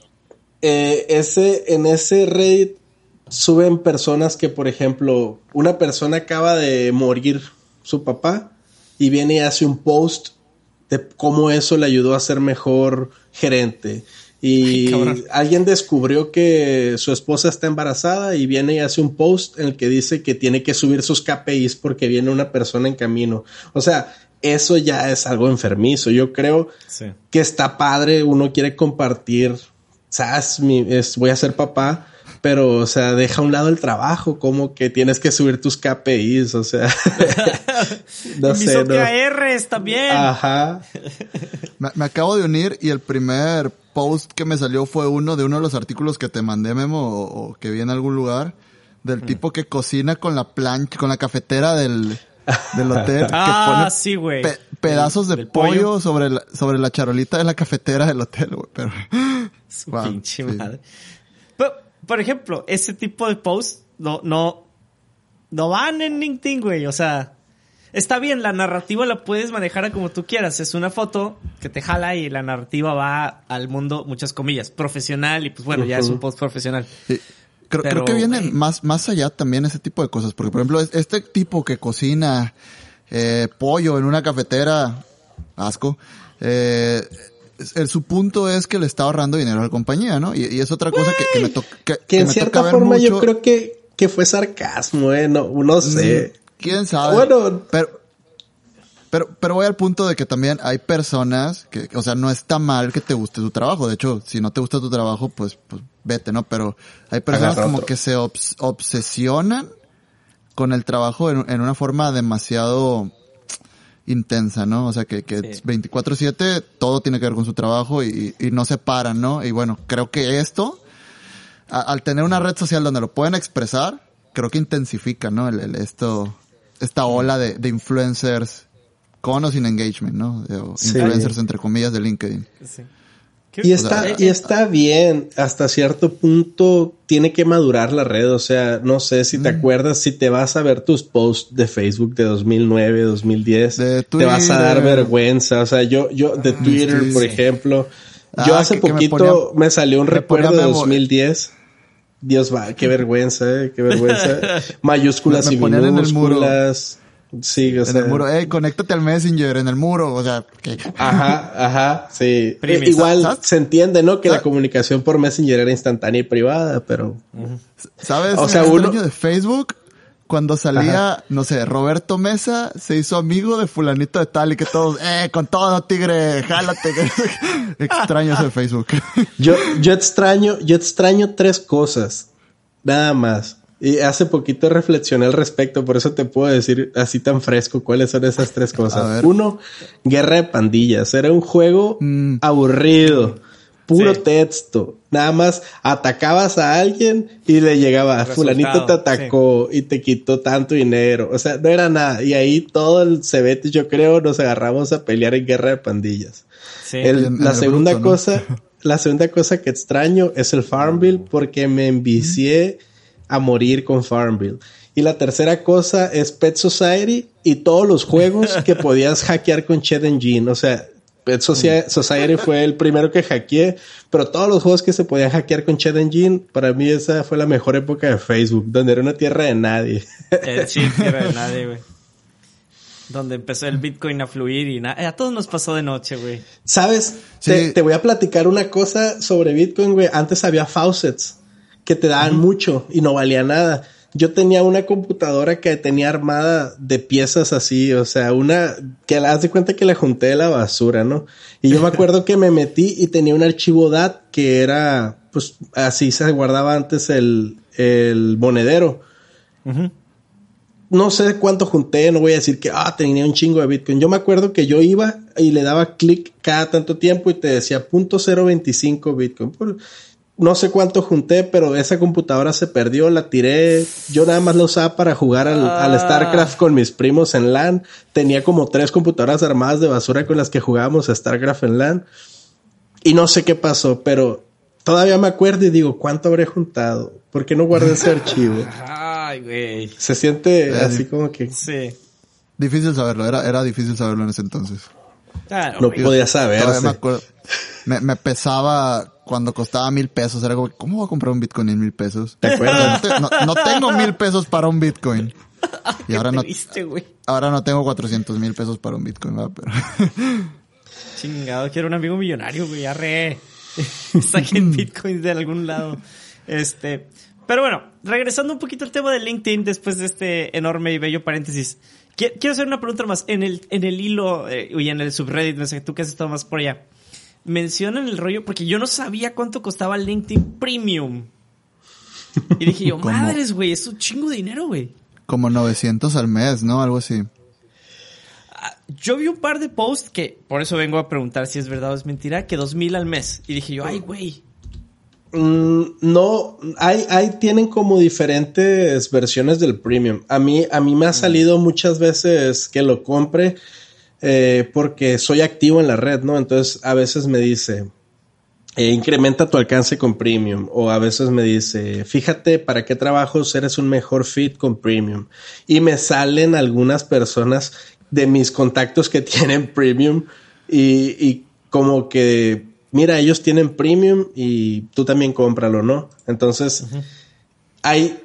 eh, ese, en ese Reddit suben personas que, por ejemplo, una persona acaba de morir su papá y viene y hace un post de cómo eso le ayudó a ser mejor gerente. Y Ay, alguien descubrió que su esposa está embarazada y viene y hace un post en el que dice que tiene que subir sus KPIs porque viene una persona en camino. O sea, eso ya es algo enfermizo. Yo creo Sí. que está padre, uno quiere compartir, sabes, mi, es, voy a ser papá, pero, o sea, deja a un lado el trabajo, como que tienes que subir tus KPIs, o sea, no Mis sé, no. OKRs también. Ajá. Me, me acabo de unir y el primer post que me salió fue uno de uno de los artículos que te mandé, Memo, o, o que vi en algún lugar, Mm. del tipo que cocina con la plancha, con la cafetera del, del hotel, que Ah, pone sí, güey. pe- pedazos de pollo, pollo. sobre la, sobre la charolita de la cafetera del hotel, güey, pero... Su Wow, pinche sí. madre. Pero, por ejemplo, ese tipo de posts no, no, no van en LinkedIn, güey. O sea, está bien, la narrativa la puedes manejar a como tú quieras. Es una foto que te jala y la narrativa va al mundo, muchas comillas, profesional y pues bueno, ya es un post profesional. Sí. Creo, Pero, creo que viene güey. más, más allá también ese tipo de cosas. Porque, por ejemplo, es- este tipo que cocina eh, pollo en una cafetera, asco, eh, el- su punto es que le está ahorrando dinero a la compañía, ¿no? Y, y es otra cosa que, que me, to- que, Que que en me cierta toca ver forma yo creo que, que fue sarcasmo, eh, no, no sé. ¿Quién sabe? Bueno. pero, pero, pero voy al punto de que también hay personas que, o sea, no está mal que te guste tu trabajo. De hecho, si no te gusta tu trabajo, pues, pues vete, ¿no? Pero hay personas Agarra como otro. que se obs- obsesionan con el trabajo en, en una forma demasiado intensa, ¿no? O sea, que, que Sí. 24/7 todo tiene que ver con su trabajo y, y no se paran, ¿no? Y bueno, creo que esto, a- al tener una red social donde lo pueden expresar, creo que intensifica, ¿no? El, el- esto, esta ola de, de influencers con o sin engagement, ¿no? De- o Sí. influencers entre comillas de LinkedIn. Sí. Y está, y está bien, hasta cierto punto tiene que madurar la red, o sea, no sé si Mm. te acuerdas, si te vas a ver tus posts de Facebook de 2009, 2010, De te vas a dar Twitter. vergüenza, o sea, yo, yo, de Twitter, sí, por sí. ejemplo, yo Ah, hace que- que me poquito ponía- me salió un me recuerdo de Memo. 2010. Dios va, qué vergüenza, eh, qué vergüenza. Mayúsculas Me- me y ponían en el muro. minúsculas. Sí, o En sea. el muro, hey, conéctate al Messenger, en el muro, o sea, que Ajá, ajá, sí. Primis. Eh, Igual ¿Sabes? se entiende, ¿no? Que la comunicación por Messenger era instantánea y privada, pero... ¿Sabes? O sea, sea, uno- de Facebook, cuando salía, no sé, Roberto Mesa se hizo amigo de fulanito de tal y que todos, eh, con todo, tigre, jálate. Extraño ese Facebook. Yo, yo extraño, yo extraño tres cosas. Nada más. Y hace poquito reflexioné al respecto, por eso te puedo decir así tan fresco cuáles son esas tres A cosas. ver. Uno, Guerra de Pandillas. Era un juego Mm. aburrido, puro Sí. texto. Nada más atacabas a alguien y le llegaba, fulanito te atacó y te quitó tanto dinero. O sea, no era nada. Y ahí todo el cebete, yo creo, nos agarramos a pelear en Guerra de Pandillas. Sí. El- En- en la segunda bruto, ¿no? cosa, la segunda cosa que extraño es el Farmville porque me envicié a morir con Farmville. Y la tercera cosa es Pet Society y todos los juegos que podías hackear con Chat Engine. O sea, Pet Socia- Society fue el primero que hackeé, pero todos los juegos que se podían hackear con Chat Engine, para mí esa fue la mejor época de Facebook, donde era una tierra de nadie. El chip que era de nadie, güey. Donde empezó el Bitcoin a fluir y nada. A todos nos pasó de noche, güey. ¿Sabes? Sí. Te, te voy a platicar una cosa sobre Bitcoin, güey. Antes había faucets que te daban mucho y no valía nada. Yo tenía una computadora que tenía armada de piezas así, o sea, una que la haz de cuenta que la junté de la basura, ¿no? Y yo me acuerdo que me metí y tenía un archivo DAT que era, pues, así se guardaba antes el, el monedero no sé cuánto junté, no voy a decir que ah, tenía un chingo de Bitcoin. Yo me acuerdo que yo iba y le daba clic cada tanto tiempo y te decía punto .025 Bitcoin. No sé cuánto junté, pero esa computadora se perdió, la tiré. Yo nada más la usaba para jugar al, al Ah. StarCraft con mis primos en LAN. Tenía como tres computadoras armadas de basura con las que jugábamos a StarCraft en LAN. Y no sé qué pasó, pero todavía me acuerdo y digo, ¿cuánto habré juntado? ¿Por qué no guardé ese archivo? Ay, güey. Se siente Eh, así como que Sí. difícil saberlo, era, era difícil saberlo en ese entonces. Claro, no podía Todavía me saberse. acuerdo. Me, me pesaba cuando costaba mil pesos. Era como, ¿cómo voy a comprar un Bitcoin en mil pesos? ¿Te acuerdas? No, te- no- no tengo mil pesos para un Bitcoin. Y ahora no, ahora no tengo 400 mil pesos para un Bitcoin, ¿verdad? Pero, Chingado, quiero un amigo millonario, güey. Arre. Saquen Bitcoin de algún lado. Este. Pero bueno, regresando un poquito al tema de LinkedIn después de este enorme y bello paréntesis. qui- Quiero hacer una pregunta más. En el, en el hilo eh, y en el subreddit, no sé, tú que has estado más por allá. Mencionan el rollo porque yo no sabía cuánto costaba LinkedIn Premium. Y dije yo, ¿Cómo? madres, güey, es un chingo de dinero, güey. como 900 al mes, ¿no? Algo así. Yo vi un par de posts que, por eso vengo a preguntar si es verdad o es mentira, que dos mil al mes. Y dije yo, ay, güey. Mm, no, hay, hay, tienen como diferentes versiones del premium. A mí, a mí me ha salido muchas veces que lo compre eh, porque soy activo en la red, ¿no? Entonces a veces me dice, eh, incrementa tu alcance con premium. O a veces me dice, fíjate para qué trabajos eres un mejor fit con premium. Y me salen algunas personas de mis contactos que tienen premium y, y como que, mira, ellos tienen premium y tú también cómpralo, ¿no? Entonces, hay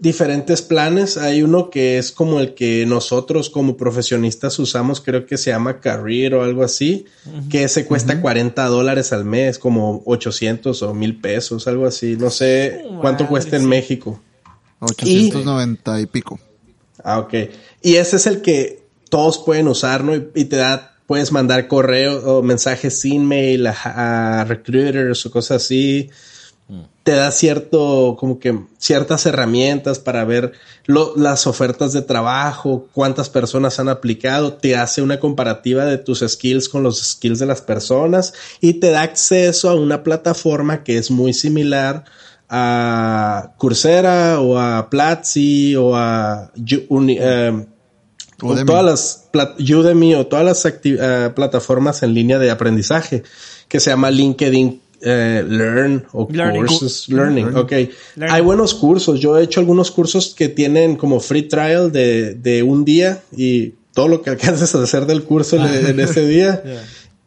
diferentes planes. Hay uno que es como el que nosotros como profesionistas usamos, creo que se llama Career o algo así, que se cuesta 40 dólares al mes, como 800 o 1000 pesos, algo así. No sé cuánto madre, cuesta en. México. 890 y pico. Ah, ok. Y ese es el que todos pueden usar, ¿no? Y, y te da, puedes mandar correo o mensajes sin mail a, a recruiters o cosas así. Te da cierto, como que ciertas herramientas para ver lo- las ofertas de trabajo, cuántas personas han aplicado, te hace una comparativa de tus skills con los skills de las personas y te da acceso a una plataforma que es muy similar a Coursera o a Platzi o a Uni- eh, o todas las plat- Udemy o todas las eh, plataformas en línea de aprendizaje que se llama LinkedIn eh, Learn o Learning. Courses Learning. Ok. Learning. Hay buenos cursos. Yo he hecho algunos cursos que tienen como free trial de, de un día y todo lo que alcances a hacer del curso en ese día.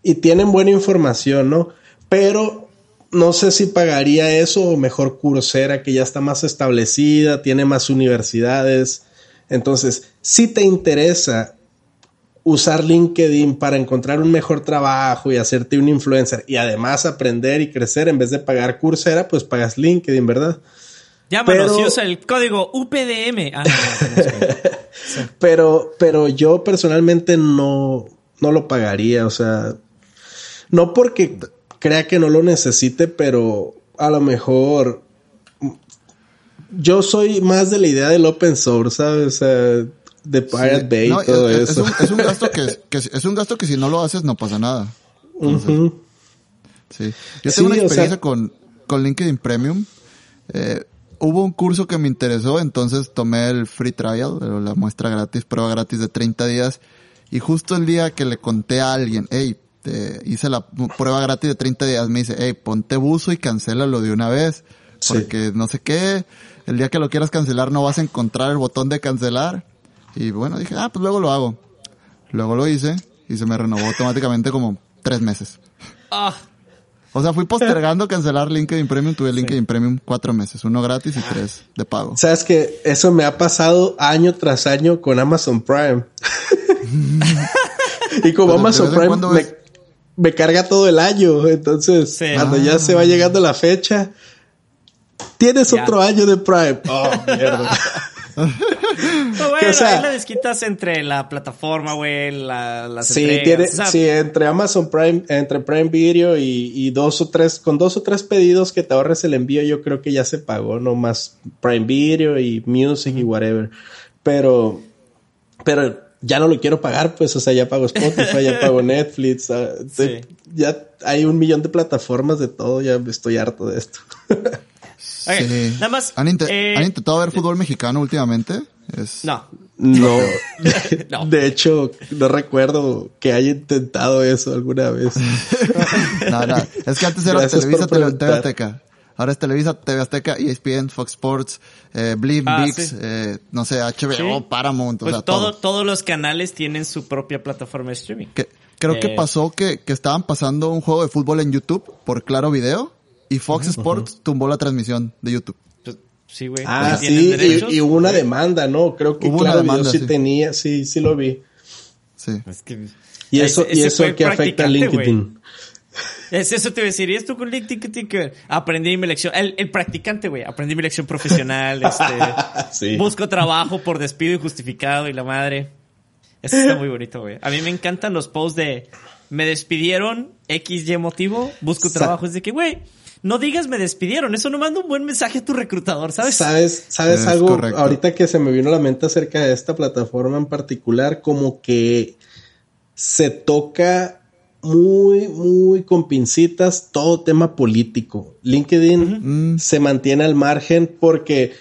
Y tienen buena información, ¿no? Pero no sé si pagaría eso o mejor Coursera que ya está más establecida, tiene más universidades. Entonces, si te interesa usar LinkedIn para encontrar un mejor trabajo y hacerte un influencer y además aprender y crecer en vez de pagar Coursera, pues pagas LinkedIn, ¿verdad? Llámanos Pero- y usa el código UPDM. Ah, no, no. Pero, pero yo personalmente no, no lo pagaría. O sea, no porque crea que no lo necesite, pero a lo mejor yo soy más de la idea del open source, ¿sabes? O sea, de Pirate Sí. Bay No, y todo es, es eso. un, es un gasto que, que es un gasto que si no lo haces no pasa nada. Sí. Yo Sí, tengo una o sea- experiencia con, con LinkedIn Premium. Eh, hubo un curso que me interesó, entonces tomé el free trial, la muestra gratis, prueba gratis de 30 días. Y justo el día que le conté a alguien, hey, te hice la prueba gratis de 30 días, me dice, hey, ponte buzo y cancélalo de una vez. Sí. Porque no sé qué, el día que lo quieras cancelar no vas a encontrar el botón de cancelar. Y bueno, dije, ah, pues luego lo hago. Luego lo hice y se me renovó automáticamente como tres meses. Ah, O sea, fui postergando cancelar LinkedIn Premium. Tuve LinkedIn Premium cuatro meses. Uno gratis y tres de pago. Sabes que eso me ha pasado año tras año con Amazon Prime. y como Amazon Prime cuando me, ves- me carga todo el año. Entonces, Sí. cuando ya Ah. se va llegando la fecha, tienes Ya. otro año de Prime. Oh, mierda. no, Que, o sea- ahí la desquitas entre la plataforma, güey, la, las Sí, entregas. tiene, o sea, sí, entre Amazon Prime, entre Prime Video y, y dos o tres, con dos o tres pedidos que te ahorres el envío, yo creo que ya se pagó, no más Prime Video y Music y whatever. Pero, pero ya no lo quiero pagar, pues, o sea, ya pago Spotify, ya pago Netflix, ah, ya hay un millón de plataformas de todo, ya estoy harto de esto. Sí. Nada más. ¿Han, inte- eh, ¿Han intentado ver fútbol mexicano últimamente? Es... No. No, No. de hecho, no recuerdo que haya intentado eso alguna vez. No, no. Es que antes era Gracias Televisa, TV. Azteca. Ahora es Televisa, TV Azteca, ESPN, Fox Sports, eh, Blim, Ah, VIX, sí. eh, no sé, HBO, Sí. Paramount, o Pues sea, todo, todo. todos los canales tienen su propia plataforma de streaming. Que, creo Eh, que pasó que, que estaban pasando un juego de fútbol en YouTube por Claro Video y Fox Sports tumbó la transmisión de YouTube. Pues, sí, güey. Ah, pues, sí, y, y hubo una demanda, ¿no? Creo que Hubo una Claro Video demanda, sí, sí. tenía, sí, sí lo vi. Sí. Es que- Y Ese- eso, y ese eso que afecta a. LinkedIn. Es eso te voy a decir. Y esto con LinkedIn que tiene que ver? Aprendí mi lección. El, el practicante, güey. Aprendí mi lección profesional. este, Sí. Busco trabajo por despido injustificado y la madre. Eso está muy bonito, güey. A mí me encantan los posts de me despidieron, X, Y motivo, busco Sa- trabajo. Es de que, güey, no digas me despidieron. Eso no manda un buen mensaje a tu reclutador, ¿sabes? ¿Sabes, sabes Es algo? correcto. Ahorita que se me vino a la mente acerca de esta plataforma en particular, como que se toca muy, muy con pincitas todo tema político. LinkedIn se mantiene al margen porque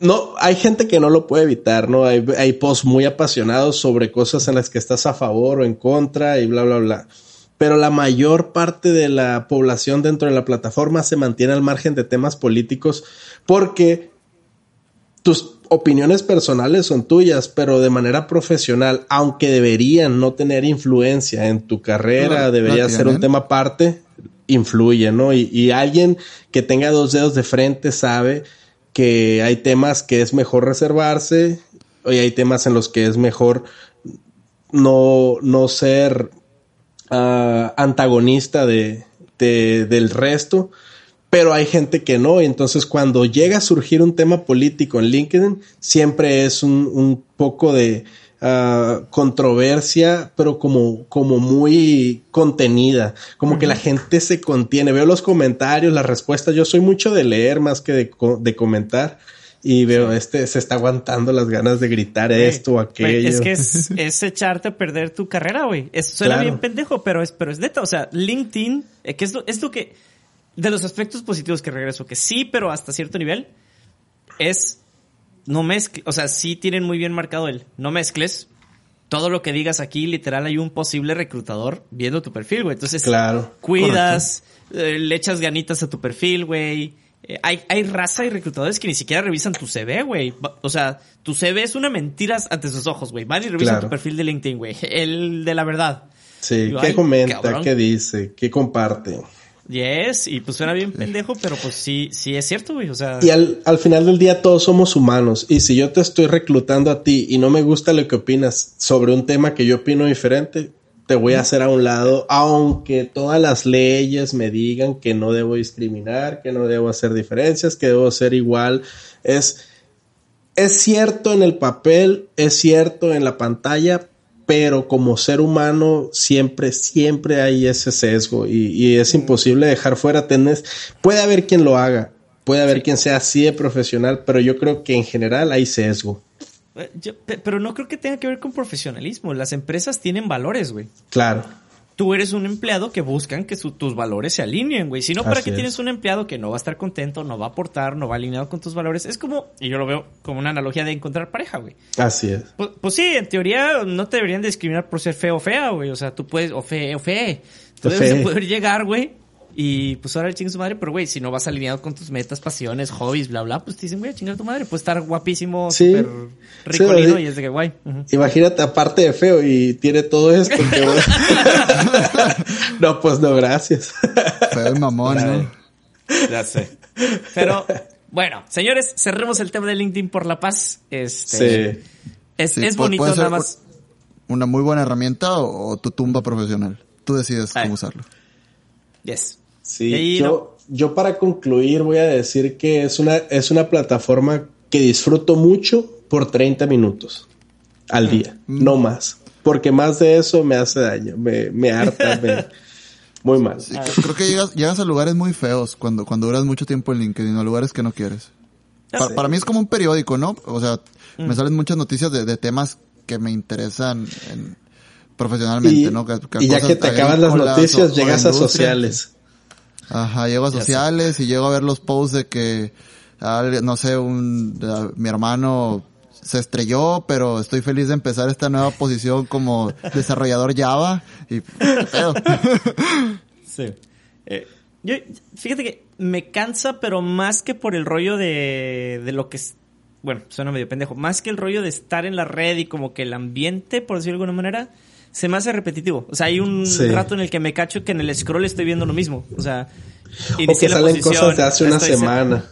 no, hay gente que no lo puede evitar, ¿no? Hay, hay posts muy apasionados sobre cosas en las que estás a favor o en contra y bla, bla, bla. Pero la mayor parte de la población dentro de la plataforma se mantiene al margen de temas políticos porque tus opiniones personales son tuyas, pero de manera profesional, aunque deberían no tener influencia en tu carrera, No, debería no ser un tema aparte, influye, ¿no? Y, y alguien que tenga dos dedos de frente sabe que hay temas que es mejor reservarse y hay temas en los que es mejor no, no ser ah, antagonista de, de- del resto, pero hay gente que no. y Entonces, cuando llega a surgir un tema político en LinkedIn, siempre es un, un poco de ah, controversia, pero como, como muy contenida, como que la gente se contiene. Veo los comentarios, las respuestas. Yo soy mucho de leer más que de, de comentar. Y veo, este se está aguantando las ganas de gritar esto o aquello. Es que es, es echarte a perder tu carrera, güey. Suena Claro. bien pendejo, pero es, pero es neta. O sea, LinkedIn, eh, que es lo, es lo que, de los aspectos positivos que regreso, que sí, pero hasta cierto nivel, es no mezcles, o sea, sí tienen muy bien marcado el no mezcles. Todo lo que digas aquí, literal, hay un posible reclutador viendo tu perfil, güey. Entonces, Claro, cuidas, eh, le echas ganitas a tu perfil, güey. Eh, hay, hay raza y reclutadores que ni siquiera revisan tu CV, güey. O sea, tu CV es una mentira ante sus ojos, güey. Van y revisan Claro. tu perfil de LinkedIn, güey. El de la verdad. Sí, Digo, ¿qué comenta? cabrón. ¿Qué dice? ¿Qué comparte? Yes, y pues suena bien pendejo, pero pues sí, sí es cierto, güey. O sea, Y al, al final del día todos somos humanos. Y si yo te estoy reclutando a ti y no me gusta lo que opinas sobre un tema que yo opino diferente, te voy a hacer a un lado, aunque todas las leyes me digan que no debo discriminar, que no debo hacer diferencias, que debo ser igual. Es, es cierto en el papel, es cierto en la pantalla, pero como ser humano siempre, siempre hay ese sesgo y, y es imposible dejar fuera. Tenés, puede haber quien lo haga, puede haber quien sea así de profesional, pero yo creo que en general hay sesgo. Eh, yo- pe- pero no creo que tenga que ver con profesionalismo. Las empresas tienen valores, güey. Claro. Tú eres un empleado que buscan que su- tus valores se alineen, güey. Si no, ¿para qué es. tienes un empleado que no va a estar contento, no va a aportar, no va alineado con tus valores? Es como, y yo lo veo como una analogía de encontrar pareja, güey. Así es. Pues, pues sí, en teoría no te deberían discriminar por ser feo o fea, güey. O sea, tú puedes, o fe, o fe. Tú debes de poder llegar, güey. Y pues ahora chingue su madre, pero güey, si no vas alineado con tus metas, pasiones, hobbies, bla, bla, pues te dicen, güey, a chingar a tu madre. Puedes estar guapísimo, Sí. súper Sí, ricolino sí. y es de que guay. Imagínate, aparte de feo y tiene todo esto. que no, pues no, gracias. Feo y mamón, ¿no? Ya sé. Pero, bueno, señores, cerremos el tema de LinkedIn por la paz. Este, Sí. Es, Sí, es bonito puede ser nada más. Una muy buena herramienta o, o tu tumba profesional. Tú decides cómo usarlo. Yes. Sí, yo, yo para concluir voy a decir que es una, es una plataforma que disfruto mucho por 30 minutos al día, no más. Porque más de eso me hace daño, me, me harta, me- muy mal. Sí, creo- que llegas, llegas a lugares muy feos cuando, cuando duras mucho tiempo en LinkedIn, a lugares que no quieres. Ya Pa- sé. para mí es como un periódico, ¿no? O sea, me salen muchas noticias de, de temas que me interesan en- profesionalmente, Y, ¿no? Que- que y ya que te acabas las noticias, o- llegas a sociales. Ajá, llego a sociales y llego a ver los posts de que, alguien- no sé, un, a- mi hermano se estrelló, pero estoy feliz de empezar esta nueva posición como desarrollador Java y ¿qué pedo? Sí. Eh, yo, fíjate que me cansa, pero más que por el rollo de, de lo que es. Bueno, suena medio pendejo. Más que el rollo de estar en la red y como que el ambiente, por decirlo de alguna manera, se me hace repetitivo. O sea, hay un Sí. rato en el que me cacho que en el scroll estoy viendo lo mismo. O sea, O que la salen posición, cosas de hace una semana.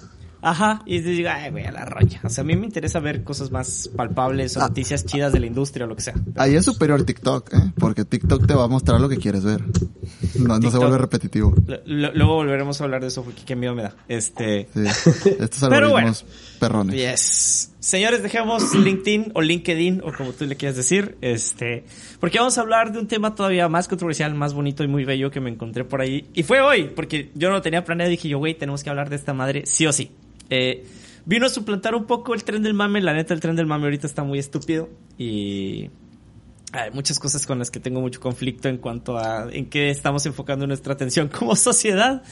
Ajá, y digo, ay, güey, a la roña. O sea, a mí me interesa ver cosas más palpables o Ah. noticias chidas de la industria o lo que sea. Ahí es superior TikTok, ¿eh? Porque TikTok te va a mostrar lo que quieres ver. No, no se vuelve repetitivo. Luego volveremos a hablar de eso porque qué miedo me da. Este. Sí. Estos Pero bueno. algoritmos perrones. Yes. Señores, dejemos LinkedIn o LinkedIn o como tú le quieras decir, este, porque vamos a hablar de un tema todavía más controversial, más bonito y muy bello que me encontré por ahí. Y fue hoy, porque yo no lo tenía planeado, dije yo, güey, tenemos que hablar de esta madre sí o sí. Eh, vino a suplantar un poco el tren del mame, la neta el tren del mame ahorita está muy estúpido y hay muchas cosas con las que tengo mucho conflicto en cuanto a en qué estamos enfocando nuestra atención como sociedad.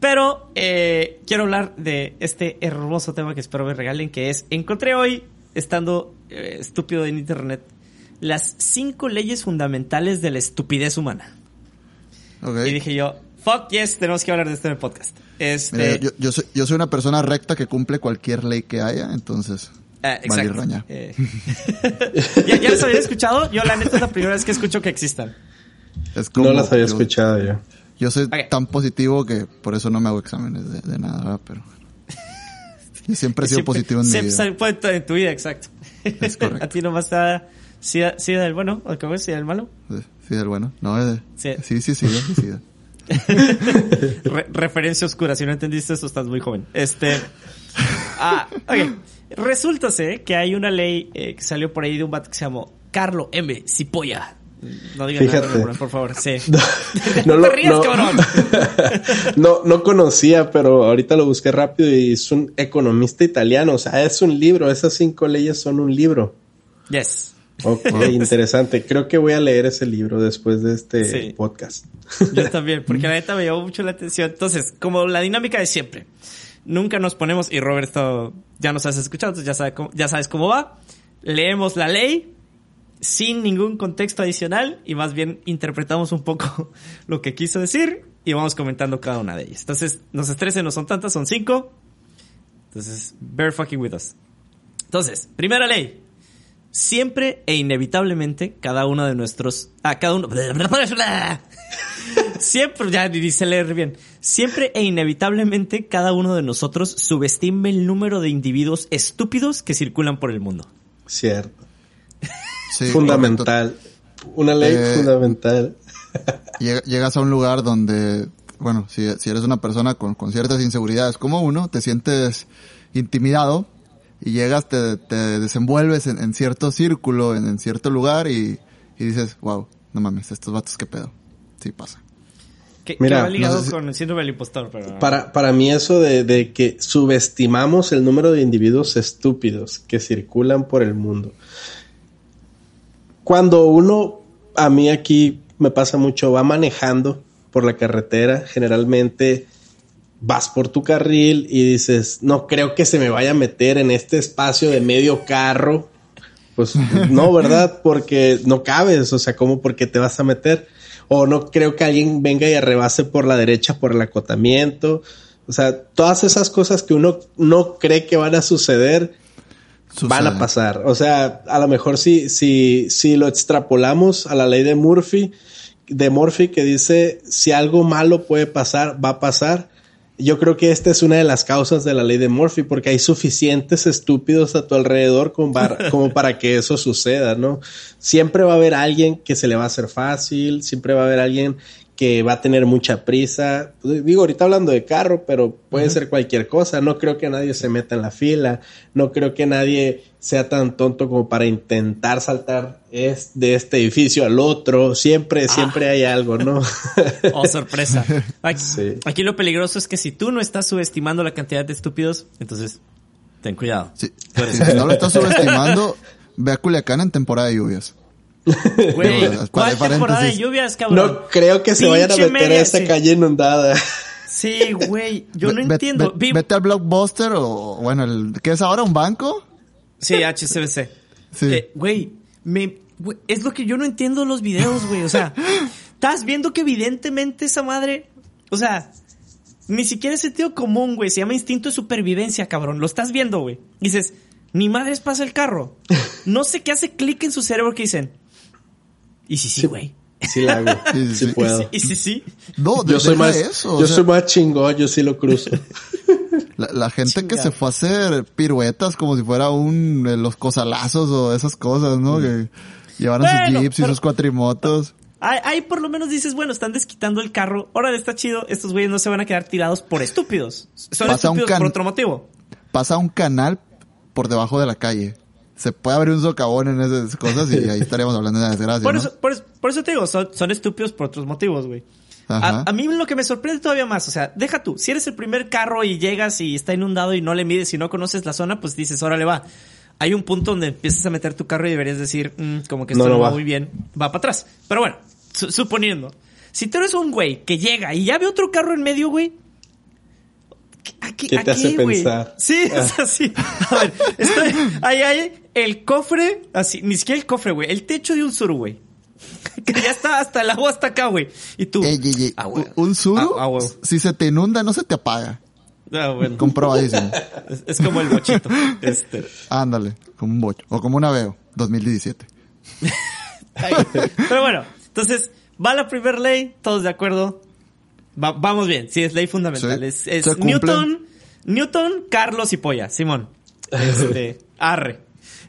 Pero eh, quiero hablar de este hermoso tema que espero me regalen, que es, encontré hoy, estando eh, estúpido en internet, las cinco leyes fundamentales de la estupidez humana. Y dije yo, fuck yes, tenemos que hablar de esto en el podcast. Este, Mira, yo, yo, soy, yo soy una persona recta que cumple cualquier ley que haya, entonces. ah, vale exacto. roña. Eh, ¿Ya, ¿Ya los había escuchado? Yo la neta es la primera vez que escucho que existan. Es como No las había yo- escuchado yo. Yo soy tan positivo que por eso no me hago exámenes de, de nada, ¿verdad? pero yo siempre he sido Siempre- positivo en mi siempre vida. fue en tu vida, exacto. Es correcto. A ti nomás está sida, sida del bueno, o cómo es, sida del malo. Sí, sí, del bueno. No, es de- Sí. sí, sí, sí, sí, sí. Re- referencia oscura, si no entendiste eso estás muy joven. Este. Ah, ok. Resulta que hay una ley eh, que salió por ahí de un vato que se llamó Carlo M. Cipolla. No digas nada, Fíjate. por- por favor, sí. No, No lo- te rías, no- cabrón. no, no conocía, pero ahorita lo busqué rápido y es un economista italiano. O sea, es un libro. Esas cinco leyes son un libro. Yes. Ok, interesante. Creo que voy a leer ese libro después de este Sí. podcast. Yo también, porque la neta me llamó mucho la atención. Entonces, como la dinámica de siempre, nunca nos ponemos, y Robert esto ya nos has escuchado, entonces ya, sabe cómo- ya sabes cómo va. Leemos la ley sin ningún contexto adicional y más bien interpretamos un poco lo que quiso decir y vamos comentando cada una de ellas. Entonces, se estresen, no son tantas, son cinco. Entonces, bear fucking with us. Entonces, primera ley. Siempre e inevitablemente cada uno de nuestros... Ah, cada uno... Siempre, ya dice leer bien. Siempre e inevitablemente cada uno de nosotros subestima el número de individuos estúpidos que circulan por el mundo. Cierto. Sí, fundamental. Una ley Eh, fundamental. Lleg- Llegas a un lugar donde, bueno, si, si eres una persona con, con ciertas inseguridades como uno, te sientes intimidado y llegas, te, te desenvuelves en, en cierto círculo, en, en cierto lugar y, y dices, wow, no mames, estos vatos qué pedo. Sí pasa. Que, Mira, que va ligado no sé si- con el síndrome del impostor, pero... Para, para mí eso de, de que subestimamos el número de individuos estúpidos que circulan por el mundo. Cuando uno, a mí aquí me pasa mucho, va manejando por la carretera, generalmente vas por tu carril y dices, no creo que se me vaya a meter en este espacio de medio carro. Pues no, ¿verdad? Porque no cabes, o sea, ¿cómo porque te vas a meter? O no creo que alguien venga y arrebase por la derecha por el acotamiento. O sea, todas esas cosas que uno no cree que van a suceder, van a pasar. O sea, a lo mejor si, si, si lo extrapolamos a la ley de Murphy, de Murphy que dice si algo malo puede pasar, va a pasar. Yo creo que esta es una de las causas de la ley de Murphy, porque hay suficientes estúpidos a tu alrededor como para, como para que eso suceda, ¿no? Siempre va a haber alguien que se le va a hacer fácil, siempre va a haber alguien que va a tener mucha prisa. Digo, ahorita hablando de carro, pero puede ser cualquier cosa. No creo que nadie se meta en la fila. No creo que nadie sea tan tonto como para intentar saltar es, de este edificio al otro. Siempre, siempre hay algo, ¿no? Oh, sorpresa. Aquí, Sí. aquí lo peligroso es que si tú no estás subestimando la cantidad de estúpidos, entonces ten cuidado. Sí. Si no lo estás subestimando, ve a Culiacán en temporada de lluvias. Güey, ¿cuál temporada de lluvias, cabrón? no creo que se vayan a meter a esa sí. calle inundada. Sí, güey, yo no Ve- entiendo. ve- Vi- vete al Blockbuster o, bueno, el, ¿qué es ahora? ¿Un banco? Sí, HCBC. Sí. Eh, Güey, me, güey, es lo que yo no entiendo los videos, güey. O sea, estás viendo que evidentemente esa madre, o sea, ni siquiera es sentido común, güey. Se llama instinto de supervivencia, cabrón. Lo estás viendo, güey. Dices, ni madres pasa el carro. No sé qué hace clic en su cerebro que dicen. Y si sí, güey. Sí la hago. Sí, Sí, sí. puedo. Y si sí. No, Yo soy más, eso. yo sea, soy más chingón, yo sí lo cruzo. La, la gente que se fue a hacer piruetas como si fuera un, eh, los cosalazos o esas cosas, ¿no? Que llevaron sus jeeps y pero- sus cuatrimotos. Ahí, por lo menos dices, bueno, están desquitando el carro. Órale, está chido. Estos güeyes no se van a quedar tirados por estúpidos. Son Pasa un estúpidos can- por otro motivo. Pasa un canal por debajo de la calle. Se puede abrir un socavón en esas cosas y ahí estaríamos hablando de una desgracia, Por ¿no? eso, por, eso, por eso te digo, son, son estúpidos por otros motivos, güey. Ajá. A, a mí lo que me sorprende todavía más, o sea, deja tú, si eres el primer carro y llegas y está inundado y no le mides y no conoces la zona, pues dices, órale va. Hay un punto donde empiezas a meter tu carro y deberías decir, "Mm, como que esto No, no, no va. va. muy bien, va para atrás. Pero bueno, su- suponiendo, si tú eres un güey que llega y ya ve otro carro en medio, güey, ¿a qué, ¿Qué a te hace pensar? Sí, es así. A ver, estoy, ahí hay el cofre, así, ni siquiera el cofre, güey, el techo de un sur, güey. Que ya está hasta el agua hasta acá, güey. Y tú. Ey, ey, ey, Ah, un- suru, Ah, ah, si se te inunda, no se te apaga. Ah, bueno. Comprobadísimo. Es, es como el bochito. Este. Ándale, como un bocho. O como un aveo, 2017. Ahí. Pero bueno, entonces, va la primer ley, todos de acuerdo. Va- vamos bien, sí, es ley fundamental. Sí, es. Newton, Newton, Carlos y Polla, Simón. Este, arre.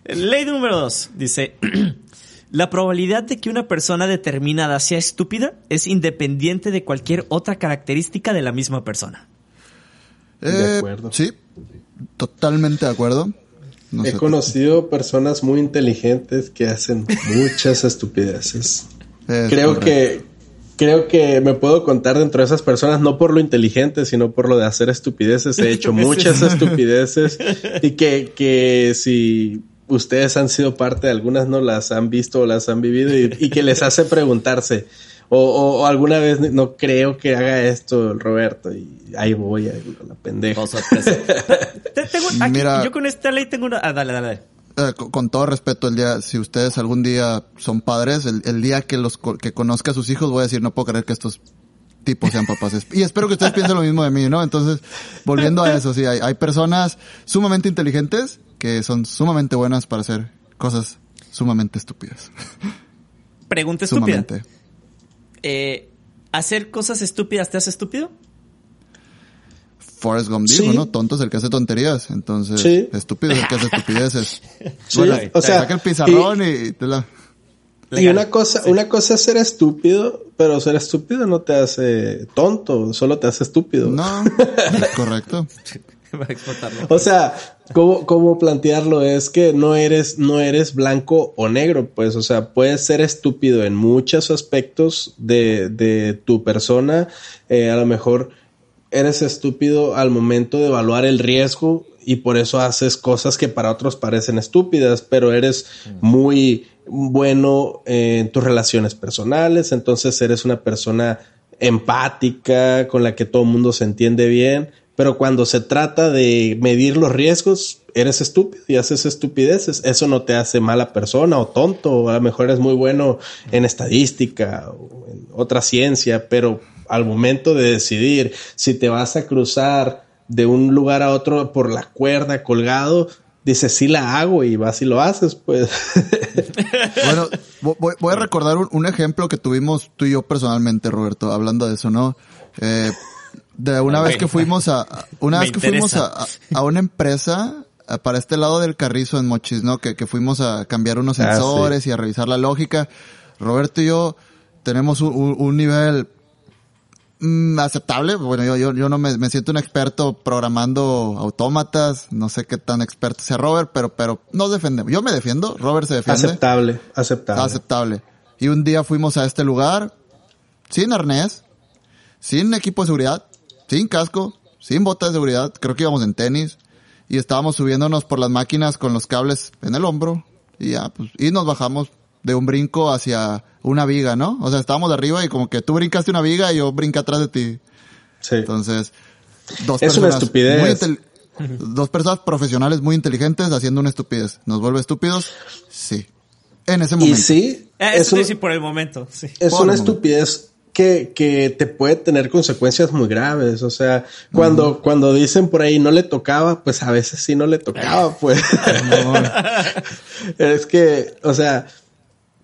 Ley número dos, dice, la probabilidad de que una persona determinada sea estúpida es independiente de cualquier otra característica de la misma persona. De Eh, acuerdo. Sí, totalmente de acuerdo. No He sé, conocido personas muy inteligentes que hacen muchas estupideces. es creo correcto. que creo que me puedo contar dentro de esas personas no por lo inteligente sino por lo de hacer estupideces he hecho muchas estupideces y que que si ustedes han sido parte de algunas no las han visto o las han vivido y, y que les hace preguntarse o, o- o alguna vez no creo que haga esto Roberto y ahí voy a la pendeja Oh, tengo- aquí- Mira. yo con esta ley tengo una... Ah, dale, dale, dale. Eh, con, con todo respeto, el día, si ustedes algún día son padres, el, el día que los co- que conozca a sus hijos, voy a decir, no puedo creer que estos tipos sean papás. Y espero que ustedes piensen lo mismo de mí, ¿no? Entonces, volviendo a eso, sí, hay, hay personas sumamente inteligentes que son sumamente buenas para hacer cosas sumamente estúpidas. Pregunta estúpida. Sumamente. Eh, ¿hacer cosas estúpidas te hace estúpido? Forrest Gump dijo, Sí. ¿no? Tonto es el que hace tonterías. Entonces, Sí. estúpido es el que hace estupideces. Sí, Bueno, o sea, saca el pizarrón y, te la... Y una cosa, una cosa es ser estúpido, pero ser estúpido no te hace tonto, solo te hace estúpido. No, correcto. Explotarlo. O sea, ¿cómo, cómo plantearlo? Es que no eres, no eres blanco o negro, pues, o sea, puedes ser estúpido en muchos aspectos de, de tu persona. Eh, a lo mejor eres estúpido al momento de evaluar el riesgo y por eso haces cosas que para otros parecen estúpidas, pero eres muy bueno en tus relaciones personales, entonces eres una persona empática, con la que todo el mundo se entiende bien, pero cuando se trata de medir los riesgos, eres estúpido y haces estupideces. Eso no te hace mala persona o tonto, a lo mejor eres muy bueno en estadística o en otra ciencia, pero al momento de decidir si te vas a cruzar de un lugar a otro por la cuerda colgado, dices sí la hago y vas y lo haces, pues. Bueno, vo- voy, a recordar un, un ejemplo que tuvimos tú y yo personalmente, Roberto, hablando de eso, ¿no? Eh, de una vez que fuimos a, una vez que fuimos a, a- una empresa a- para este lado del carrizo en Mochis, ¿no? Que, que fuimos a cambiar unos Ah, sensores y a revisar la lógica. Roberto y yo tenemos un, un- un nivel mm, aceptable. Bueno, yo, yo, yo no me, me siento un experto programando autómatas. No sé qué tan experto sea Robert, pero, pero nos defendemos. Yo me defiendo, Robert se defiende. aceptable, aceptable. Aceptable. Y un día fuimos a este lugar sin arnés, sin equipo de seguridad, sin casco, sin botas de seguridad. Creo que íbamos en tenis y estábamos subiéndonos por las máquinas con los cables en el hombro y ya, pues, y nos bajamos de un brinco hacia una viga, ¿no? O sea, estábamos de arriba y como que tú brincaste una viga y yo brinqué atrás de ti. Sí. Entonces, dos Es una personas estupidez. muy intel- dos personas profesionales muy inteligentes haciendo una estupidez. ¿Nos vuelve estúpidos? Sí. En ese y momento. sí, Eh, es, eso un- dice por el momento, sí. es por una estupidez que, que te puede tener consecuencias muy graves. O sea, cuando, cuando dicen por ahí no le tocaba, pues a veces sí no le tocaba, pues. es que, o sea,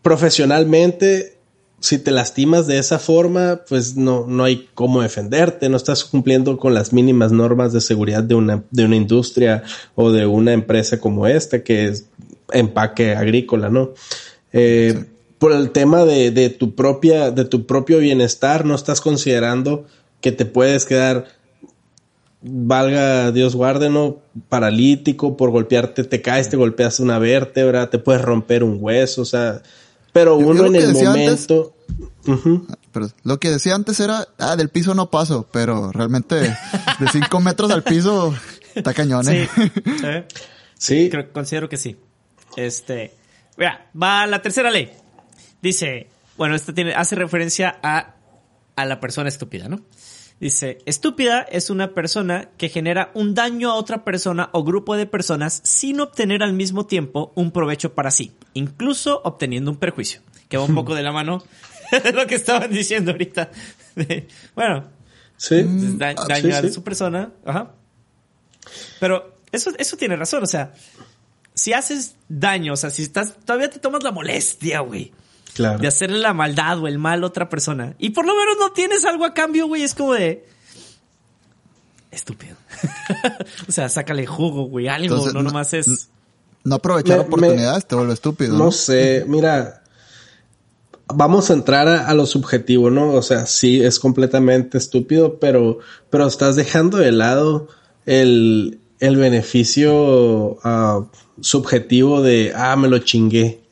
profesionalmente, si te lastimas de esa forma, pues no, no hay cómo defenderte, no estás cumpliendo con las mínimas normas de seguridad de una, de una industria o de una empresa como esta, que es empaque agrícola, ¿no? Eh, Por el tema de, de tu propia, de tu propio bienestar, no estás considerando que te puedes quedar, valga Dios guarde, ¿no? Paralítico por golpearte, te caes, te golpeas una vértebra, te puedes romper un hueso, o sea, pero Yo- uno en el antes- momento, Ujú. Pero lo que decía antes era, ah, del piso no paso, pero realmente de 5 metros al piso está cañón, Sí. ¿eh? ¿eh? sí, Creo, considero que sí. Este, mira, va la tercera ley. Dice, bueno, esta tiene, hace referencia a, a la persona estúpida, ¿no? Dice, estúpida es una persona que genera un daño a otra persona o grupo de personas sin obtener al mismo tiempo un provecho para sí, incluso obteniendo un perjuicio. Que va un poco de la mano de lo que estaban diciendo ahorita. Bueno, sí, da- ah, daño sí, a su persona. Ajá. Pero eso, eso tiene razón. O sea, si haces daño, o sea, si estás, todavía te tomas la molestia, güey, claro. de hacerle la maldad o el mal a otra persona, y por lo menos no tienes algo a cambio, güey, es como de. Estúpido. o sea, sácale jugo, güey, algo, Entonces, no no- nomás es. No aprovechar Me- oportunidades te vuelve estúpido. No sé, mira, vamos a entrar a, a lo subjetivo, ¿no? O sea, sí, es completamente estúpido, pero, pero estás dejando de lado el, el beneficio ah, subjetivo de, ah, me lo chingué.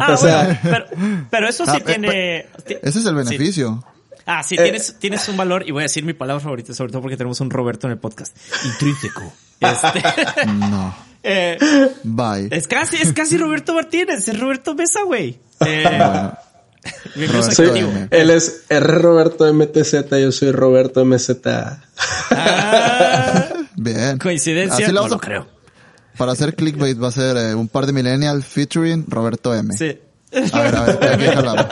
Ah, o sea, bueno, pero, pero eso sí Ah, eh, tiene. ti- Ese es el sí. beneficio. Ah, sí, Eh. tienes, tienes un valor, y voy a decir mi palabra favorita, sobre todo porque tenemos un Roberto en el podcast. Intrínseco. Este, No. eh, Bye. es casi, es casi Roberto Martínez, es Roberto Mesa, güey. Eh, Bueno. M. él es R. Roberto MTZ, yo soy Roberto MZ. Ah, bien. coincidencia, Así no lo vamos lo a- creo. Para hacer clickbait va a ser eh, un par de millennials featuring Roberto M. Sí. A ver, a ver.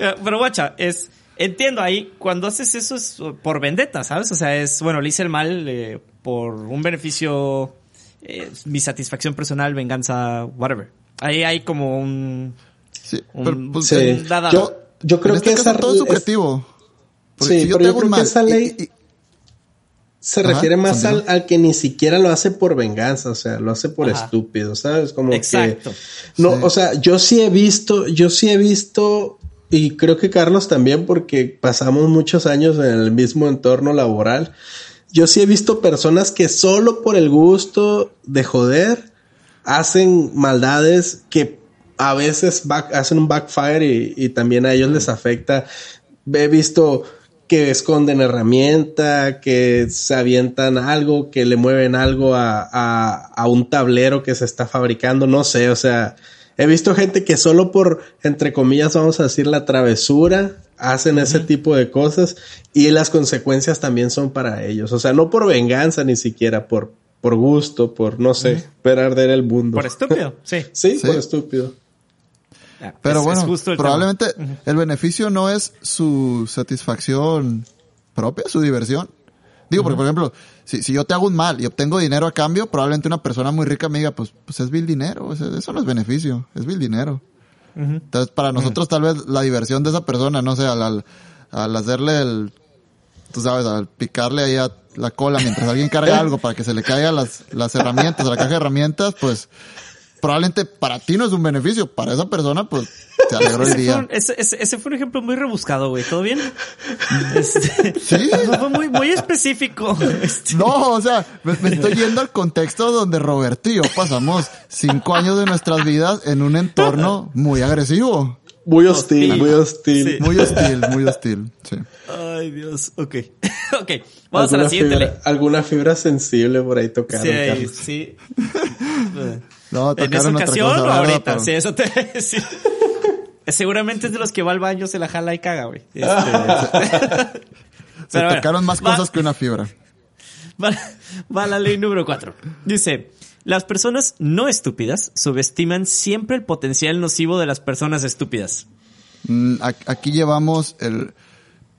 Eh, Pero guacha, es, entiendo ahí, cuando haces eso es por vendetta, ¿sabes? O sea, es, bueno, le hice el mal eh, por un beneficio, eh, mi satisfacción personal, venganza, whatever. Ahí hay como un, Sí, un, pero, pues, Sí. un dada- Yo- yo creo en este que caso esa todo es subjetivo. Porque Sí, si yo pero te yo hago creo un que esa ley- y- y- se Ajá, refiere más al, al que ni siquiera lo hace por venganza, o sea, lo hace por Ajá. estúpido, ¿sabes? Como Exacto. que no, Sí. o sea, yo sí he visto, yo sí he visto y creo que Carlos también porque pasamos muchos años en el mismo entorno laboral. Yo sí he visto personas que solo por el gusto de joder hacen maldades que a veces back- hacen un backfire y, y también a ellos les afecta. He visto que esconden herramienta, que se avientan algo, que le mueven algo a, a, a un tablero que se está fabricando, no sé, o sea, he visto gente que solo por, entre comillas, vamos a decir, la travesura, hacen ese tipo de cosas y las consecuencias también son para ellos, o sea, no por venganza ni siquiera, por, por gusto, por, no sé, ver arder el mundo. Por estúpido, sí. Sí, Sí. por estúpido. Pero es- es bueno, justo el probablemente tema. el beneficio no es su satisfacción propia, su diversión. Digo, porque por ejemplo, si, si yo te hago un mal y obtengo dinero a cambio, probablemente una persona muy rica me diga, pues, pues es vil dinero, eso, no es beneficio, es vil dinero. Entonces, para nosotros tal vez la diversión de esa persona, no sé, al, al, al hacerle el, tú sabes, al picarle ahí a la cola mientras alguien carga algo para que se le caigan las, las herramientas, la caja de herramientas, pues probablemente para ti no es un beneficio, para esa persona pues se alegró el Ese fue, día. un, ese, ese- ese fue un ejemplo muy rebuscado, güey. ¿Todo bien? Este, Sí. Fue muy, muy específico. Este, No, o sea, me, me estoy yendo al contexto donde Roberto y yo pasamos cinco años de nuestras vidas en un entorno muy agresivo, Muy hostil, Hostil. muy hostil. Sí. muy hostil, muy hostil, sí. Ay, Dios. Ok. ok. Vamos a alguna la siguiente ley. fibra, alguna fibra sensible por ahí tocada. Sí, sí. No, ¿En esa otra ocasión cosa, o ahorita? Pero- Sí, eso te sí. Seguramente es de los que va al baño, se la jala y caga, güey. Este, Se Pero bueno, tocaron más va- cosas que una fibra. Va, va la ley número cuatro. Dice, las personas no estúpidas subestiman siempre el potencial nocivo de las personas estúpidas. Mm, Aquí llevamos el...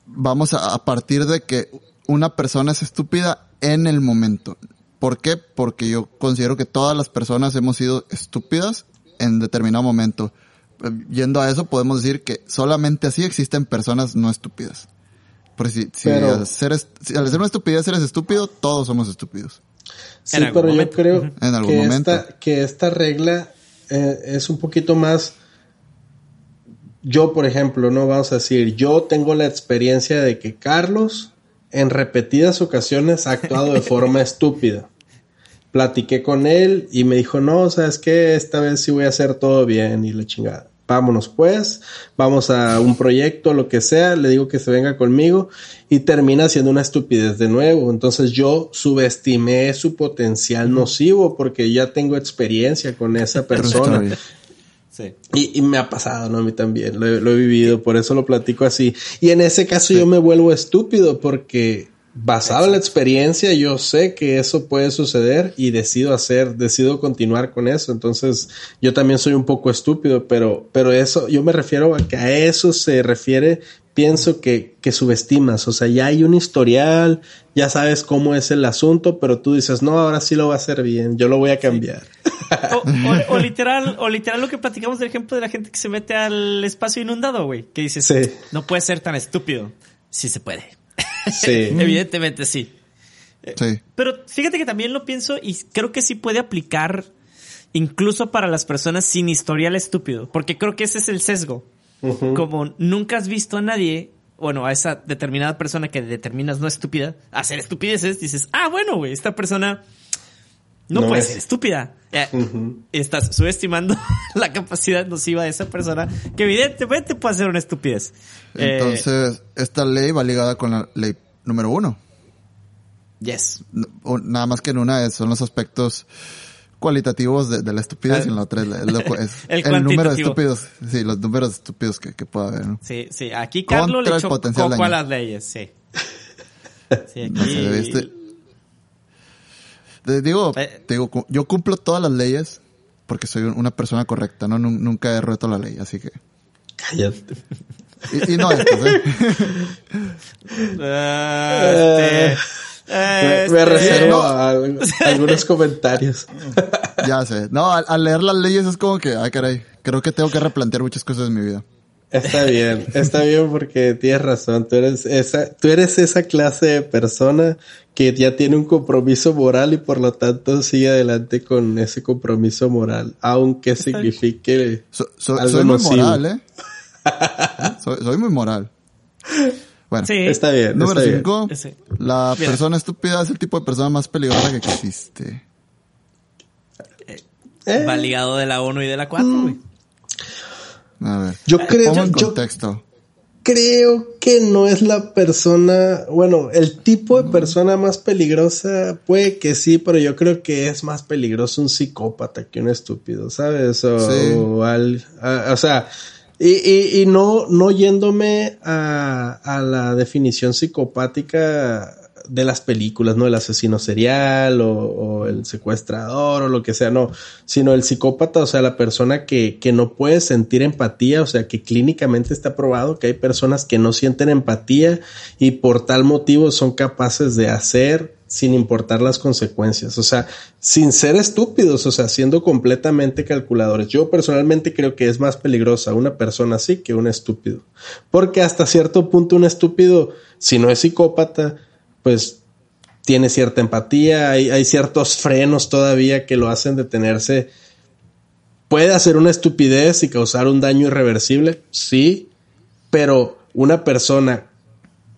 Vamos a, a partir de que una persona es estúpida en el momento. ¿Por qué? Porque yo considero que todas las personas hemos sido estúpidas en determinado momento. Eh, Yendo a eso, podemos decir que solamente así existen personas no estúpidas. Porque si, si Pero- al, ser, si al ser una estupidez eres estúpido, todos somos estúpidos. Sí, pero yo creo Ujú. En algún que, momento. Esta, que esta regla eh, es un poquito más... Yo, por ejemplo, no vamos a decir, yo tengo la experiencia de que Carlos en repetidas ocasiones ha actuado de forma estúpida. Platiqué con él y me dijo, no, sabes que esta vez sí voy a hacer todo bien y la chingada. Vámonos pues, vamos a un proyecto, lo que sea, le digo que se venga conmigo y termina siendo una estupidez de nuevo. Entonces yo subestimé su potencial nocivo porque ya tengo experiencia con esa persona. Sí. Y, y me ha pasado, ¿no? A mí también, lo, lo he vivido, por eso lo platico así. Y en ese caso yo me vuelvo estúpido porque basado en la experiencia yo sé que eso puede suceder y decido hacer, decido continuar con eso. Entonces yo también soy un poco estúpido, pero, pero eso, yo me refiero a que a eso se refiere, pienso que, que subestimas. O sea, ya hay un historial, ya sabes cómo es el asunto, pero tú dices, no, ahora sí lo va a hacer bien, yo lo voy a cambiar. O, o- o literal, o literal lo que platicamos del ejemplo de la gente que se mete al espacio inundado, güey. Que dices, Sí. no puede ser tan estúpido. Sí se puede. Sí. Evidentemente sí. Sí. Pero fíjate que también lo pienso y creo que sí puede aplicar incluso para las personas sin historial estúpido, porque creo que ese es el sesgo. Como nunca has visto a nadie, bueno, a esa determinada persona que determinas no estúpida, hacer estupideces, dices, ah, bueno, güey, esta persona no, No puede es. ser estúpida. Eh. Estás subestimando la capacidad nociva de esa persona, que evidentemente puede ser una estupidez. Eh, Entonces, esta ley va ligada con la ley número uno. yes. Nada más que en una son los aspectos cualitativos de, de la estupidez Ah. y en la otra es, lo- es El el, número de estúpidos. Sí, los números estúpidos que, que pueda haber, ¿no? Sí, sí, aquí Contra Carlos le el echó potencial coco a daño. las leyes, sí. Sí, No sé, aquí... Te digo, Eh. te digo, yo cumplo todas las leyes porque soy un- una persona correcta, ¿no? Nun- Nunca he roto la ley, así que... Cállate. Y, y no estos, ¿eh? Este, Me, me este, reservo no. a al- algunos comentarios. Ya sé. No, al, al leer las leyes es como que, ay caray, creo que tengo que replantear muchas cosas en mi vida. Está bien, está bien porque tienes razón. Tú eres esa, tú eres esa clase de persona que ya tiene un compromiso moral y por lo tanto sigue adelante con ese compromiso moral, aunque signifique So- so- algo soy muy nocivo. moral, ¿eh? soy, soy muy moral. Bueno, Sí. Está bien, número está bien. 5. Sí. La Mira. persona estúpida es el tipo de persona más peligrosa que existe. Eh, Va ligado de la 1 y de la 4, güey. A ver. Yo creo- en yo- contexto. creo que no es la persona, bueno, el tipo de persona más peligrosa puede que sí, pero yo creo que es más peligroso un psicópata que un estúpido, ¿sabes? O, Sí. o al- a- o sea, y, y, y no, no yéndome a, a la definición psicopática de las películas, ¿no? El asesino serial o, el secuestrador o lo que sea, no, sino el psicópata, o sea, la persona que, que no puede sentir empatía, o sea, que clínicamente está probado que hay personas que no sienten empatía y por tal motivo son capaces de hacer sin importar las consecuencias, o sea, sin ser estúpidos, o sea, siendo completamente calculadores. Yo personalmente creo que es más peligrosa una persona así que un estúpido, porque hasta cierto punto un estúpido, si no es psicópata, pues tiene cierta empatía, hay, hay ciertos frenos todavía que lo hacen detenerse. Puede hacer una estupidez y causar un daño irreversible, sí, pero una persona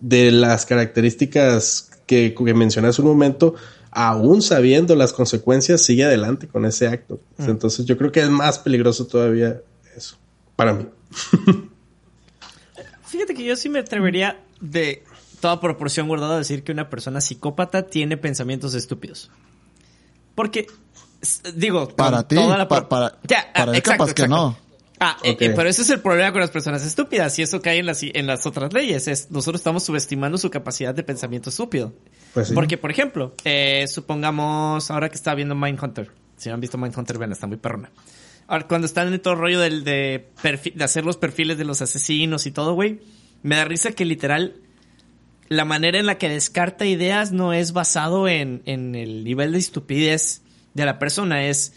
de las características que, que mencioné hace un momento, aún sabiendo las consecuencias, sigue adelante con ese acto. Entonces yo creo que es más peligroso todavía eso, para mí. Fíjate que yo sí me atrevería de toda proporción guardada decir que una persona psicópata tiene pensamientos estúpidos. Porque, digo, Para ti, toda la pa- para- Ya, para ah, capaz que no. Ah, eh, pero ese es el problema con las personas estúpidas y eso cae en las, en las otras leyes. Es, nosotros estamos subestimando su capacidad de pensamiento estúpido. Pues sí. Porque, por ejemplo, eh, supongamos, ahora que está viendo Mindhunter, si no han visto Mindhunter, vean, está muy perrona. Ahora, cuando están en todo el rollo del, de, de hacer los perfiles de los asesinos y todo, güey, me da risa que literal la manera en la que descarta ideas no es basado en, en el nivel de estupidez de la persona, es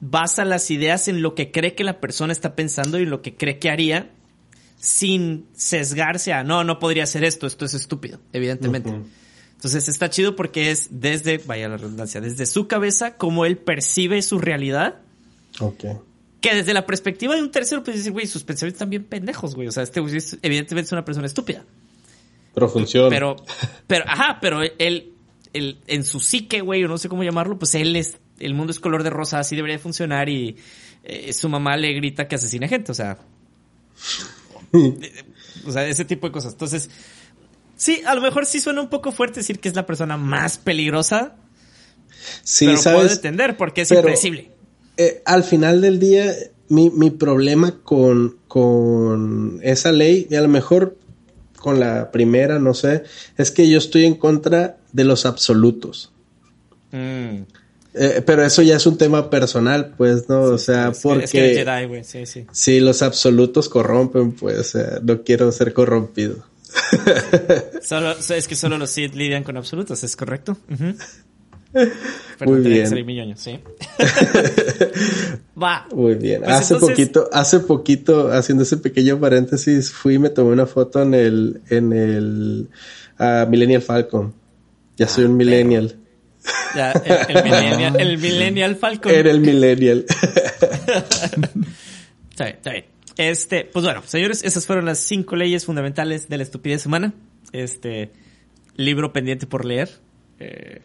basa las ideas en lo que cree que la persona está pensando y lo que cree que haría sin sesgarse a no, no podría hacer esto, esto es estúpido, evidentemente. Ujú. Entonces está chido porque es desde, vaya la redundancia, desde su cabeza, como él percibe su realidad, Ok. que desde la perspectiva de un tercero, pues decir, güey, sus pensamientos están bien pendejos, güey. O sea, este güey evidentemente es una persona estúpida. Pero funciona. Pero, pero, ajá, pero él, él, en su psique, güey, o no sé cómo llamarlo, pues él es, el mundo es color de rosa, así debería de funcionar y eh, su mamá le grita que asesina gente, o sea. o sea, ese tipo de cosas. Entonces, sí, a lo mejor sí suena un poco fuerte decir que es la persona más peligrosa, sí, pero puedo ¿sabes? entender porque es Pero- impredecible. eh, al final del día, mi, mi problema con, con esa ley, y a lo mejor con la primera, no sé, es que yo estoy en contra de los absolutos. Mm. Eh, pero eso ya es un tema personal, pues, ¿no? o sea, Es porque Es que eres Jedi, güey, sí, sí. si los absolutos corrompen, pues, sea, no quiero ser corrompido. Solo, es que solo los Sith lidian con absolutos, ¿es correcto? Perdón, Muy bien. salir sí. Va. Muy bien. Pues hace entonces- poquito, hace poquito, haciendo ese pequeño paréntesis, fui y me tomé una foto en el, en el Millennial Falcon. Ya soy Ah, un millennial. Ya, el, el millennial, el millennial Falcon. Era el millennial. Está bien, está bien. Este, pues bueno, señores, esas fueron las cinco leyes fundamentales de la estupidez humana. Este, libro pendiente por leer. Eh,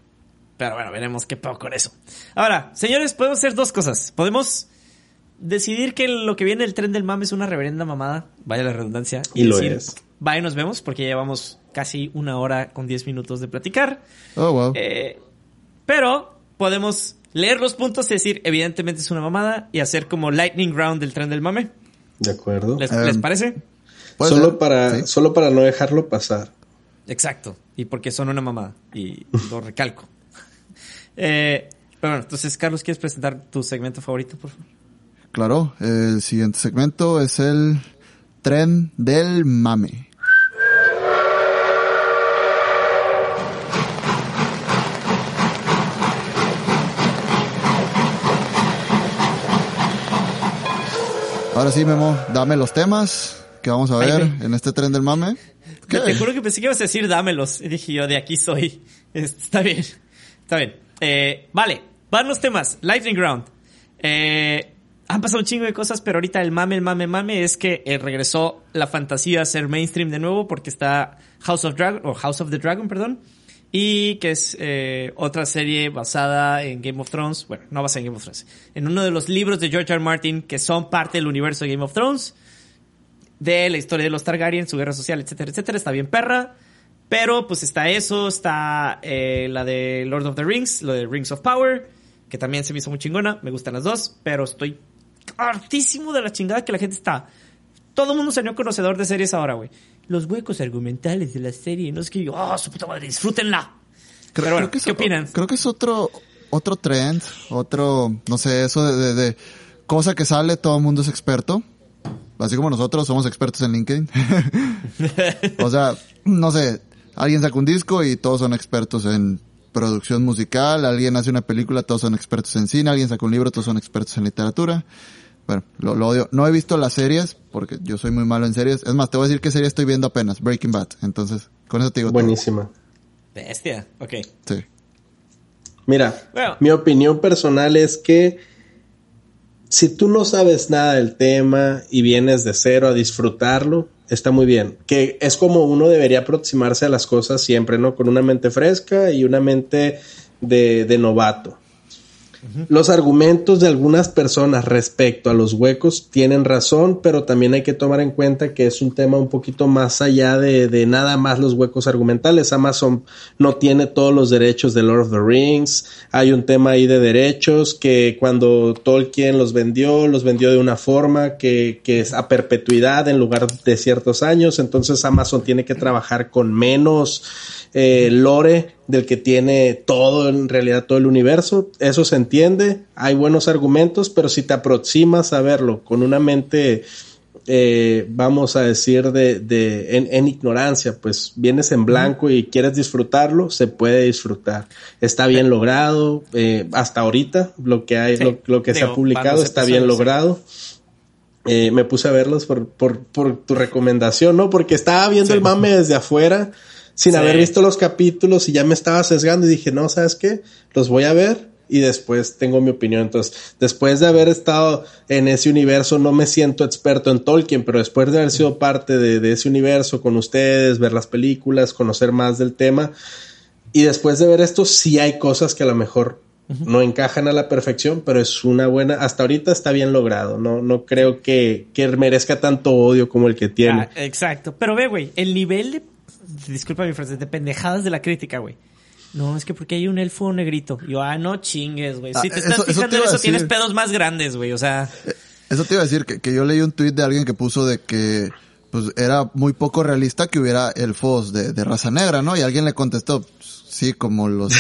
pero bueno, veremos qué puedo con eso. Ahora, señores, podemos hacer dos cosas. Podemos decidir que lo que viene del tren del mame es una reverenda mamada, vaya la redundancia. Y lo es. Vaya, nos vemos, porque ya llevamos casi una hora con diez minutos de platicar. Oh, wow. Eh, pero podemos leer los puntos y decir, evidentemente es una mamada, y hacer como lightning round del tren del mame. De acuerdo. ¿Les, les parece? Solo ser, para, sí. solo para no dejarlo pasar. Exacto. Y porque son una mamada. Y lo recalco. Eh, pero bueno, entonces, Carlos, ¿quieres presentar tu segmento favorito, por favor? Claro, el siguiente segmento es el tren del mame. Ahora sí, Memo, dame los temas que vamos a ver Ay, en este tren del mame. ¿Qué? Te juro que pensé que ibas a decir dámelos. Y dije yo, de aquí soy. Está bien. Está bien. Eh, vale, van los temas. Lightning Ground. Eh, han pasado un chingo de cosas, pero ahorita el mame, el mame, mame es que eh, regresó la fantasía a ser mainstream de nuevo porque está House of Dragon, o House of the Dragon, perdón. Y que es otra serie basada en Game of Thrones. Bueno, no basada en Game of Thrones. En uno de los libros de George R. R. Martin que son parte del universo de Game of Thrones de la historia de los Targaryen, su guerra social, etcétera, etcétera. Está bien perra. Pero pues está eso, está eh, la de Lord of the Rings, lo de Rings of Power, que también se me hizo muy chingona. Me gustan las dos, pero estoy hartísimo de la chingada que la gente está. Todo el mundo salió conocedor de series ahora, güey. Los huecos argumentales de la serie, no es que yo, oh, su puta madre, disfrútenla. Pero bueno, que es ¿qué opinan? Creo que es otro, otro trend, otro, no sé, eso de, de, de cosa que sale, todo el mundo es experto. Así como nosotros somos expertos en LinkedIn. o sea, no sé, alguien saca un disco y todos son expertos en producción musical, alguien hace una película, todos son expertos en cine, alguien saca un libro, todos son expertos en literatura. Bueno, lo, lo odio. No he visto las series, porque yo soy muy malo en series. Es más, te voy a decir qué serie estoy viendo apenas, Breaking Bad. Entonces, con eso te digo todo. Buenísima. Bestia, ok. Sí. Mira, Bueno. mi opinión personal es que si tú no sabes nada del tema y vienes de cero a disfrutarlo, está muy bien. Que es como uno debería aproximarse a las cosas siempre, ¿no? Con una mente fresca y una mente de, de novato. Los argumentos de algunas personas respecto a los huecos tienen razón, pero también hay que tomar en cuenta que es un tema un poquito más allá de, de nada más los huecos argumentales. Amazon no tiene todos los derechos de Lord of the Rings. Hay un tema ahí de derechos que cuando Tolkien los vendió, los vendió de una forma que, que es a perpetuidad en lugar de ciertos años. Entonces Amazon tiene que trabajar con menos eh, lore del que tiene todo, en realidad todo el universo. Eso se entiende, hay buenos argumentos, pero si te aproximas a verlo con una mente, eh, vamos a decir, de, de en, en ignorancia, pues vienes en blanco y quieres disfrutarlo, se puede disfrutar. Está bien logrado, eh, hasta ahorita lo que hay, Sí. lo, lo que se ha publicado está bien sí. logrado. Eh, me puse a verlos por, por, por tu recomendación, ¿no? Porque estaba viendo el mame desde afuera, sin Sí. haber visto los capítulos y ya me estaba sesgando y dije, no, ¿sabes qué? Los voy a ver y después tengo mi opinión. Entonces, después de haber estado en ese universo, no me siento experto en Tolkien, pero después de haber sido parte de, de ese universo con ustedes, ver las películas, conocer más del tema, y después de ver esto, sí hay cosas que a lo mejor no encajan a la perfección, pero es una buena, hasta ahorita está bien logrado. No, no creo que, que merezca tanto odio como el que tiene. Ah, exacto. Pero ve, güey, el nivel de. Disculpa mi frase, de pendejadas de la crítica, güey. No, es que porque hay un elfo negrito. Yo, ah, no chingues, güey. Ah, Si te eso- estás eso te fijando en eso, tienes pedos más grandes, güey. O sea, Eso te iba a decir, que, que yo leí un tuit de alguien que puso de que pues era muy poco realista que hubiera elfos de, de raza negra, ¿no? Y alguien le contestó, "Pues, sí, como los...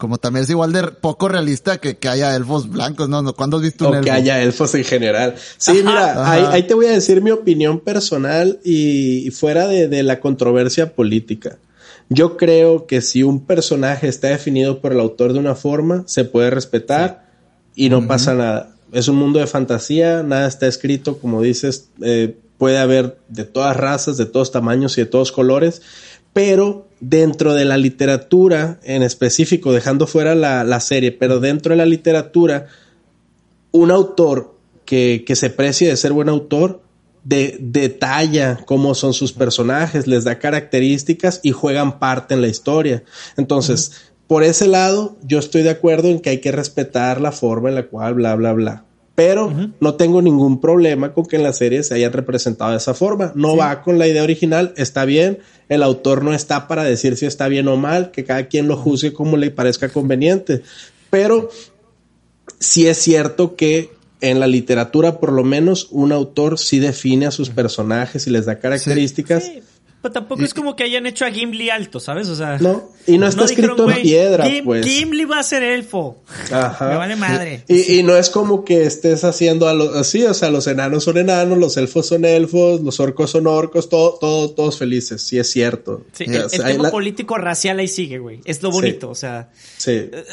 Como también es igual de poco realista que, que haya elfos blancos, ¿no? no ¿Cuándo has visto un O elfo? que haya elfos en general. Sí, mira, Ajá. ahí, ahí te voy a decir mi opinión personal y, y fuera de, de la controversia política. Yo creo que si un personaje está definido por el autor de una forma, se puede respetar y no pasa nada. Es un mundo de fantasía, nada está escrito, como dices, eh, puede haber de todas razas, de todos tamaños y de todos colores, pero dentro de la literatura en específico, dejando fuera la, la serie, pero dentro de la literatura, un autor que, que se precie de ser buen autor de, detalla cómo son sus personajes, les da características y juegan parte en la historia. Entonces, por ese lado, yo estoy de acuerdo en que hay que respetar la forma en la cual bla, bla, bla. Pero no tengo ningún problema con que en la serie se hayan representado de esa forma. No va con la idea original, está bien. El autor no está para decir si está bien o mal, que cada quien lo juzgue como le parezca conveniente. Pero sí es cierto que en la literatura, por lo menos, un autor sí define a sus personajes y les da características. Sí. Pero tampoco es como que hayan hecho a Gimli alto, ¿sabes? O sea, No, y no está dijeron, escrito en "Güey, piedra, Gim- pues". Gimli va a ser elfo. Ajá. Me vale madre. Y, y no es como que estés haciendo a los así, o sea, los enanos son enanos, los elfos son elfos, los orcos son orcos, todo, todo, todos felices, sí es cierto. Sí, O el, sea, el tema la- político racial ahí sigue, güey. Es lo Sí. bonito, o sea, sí. eh,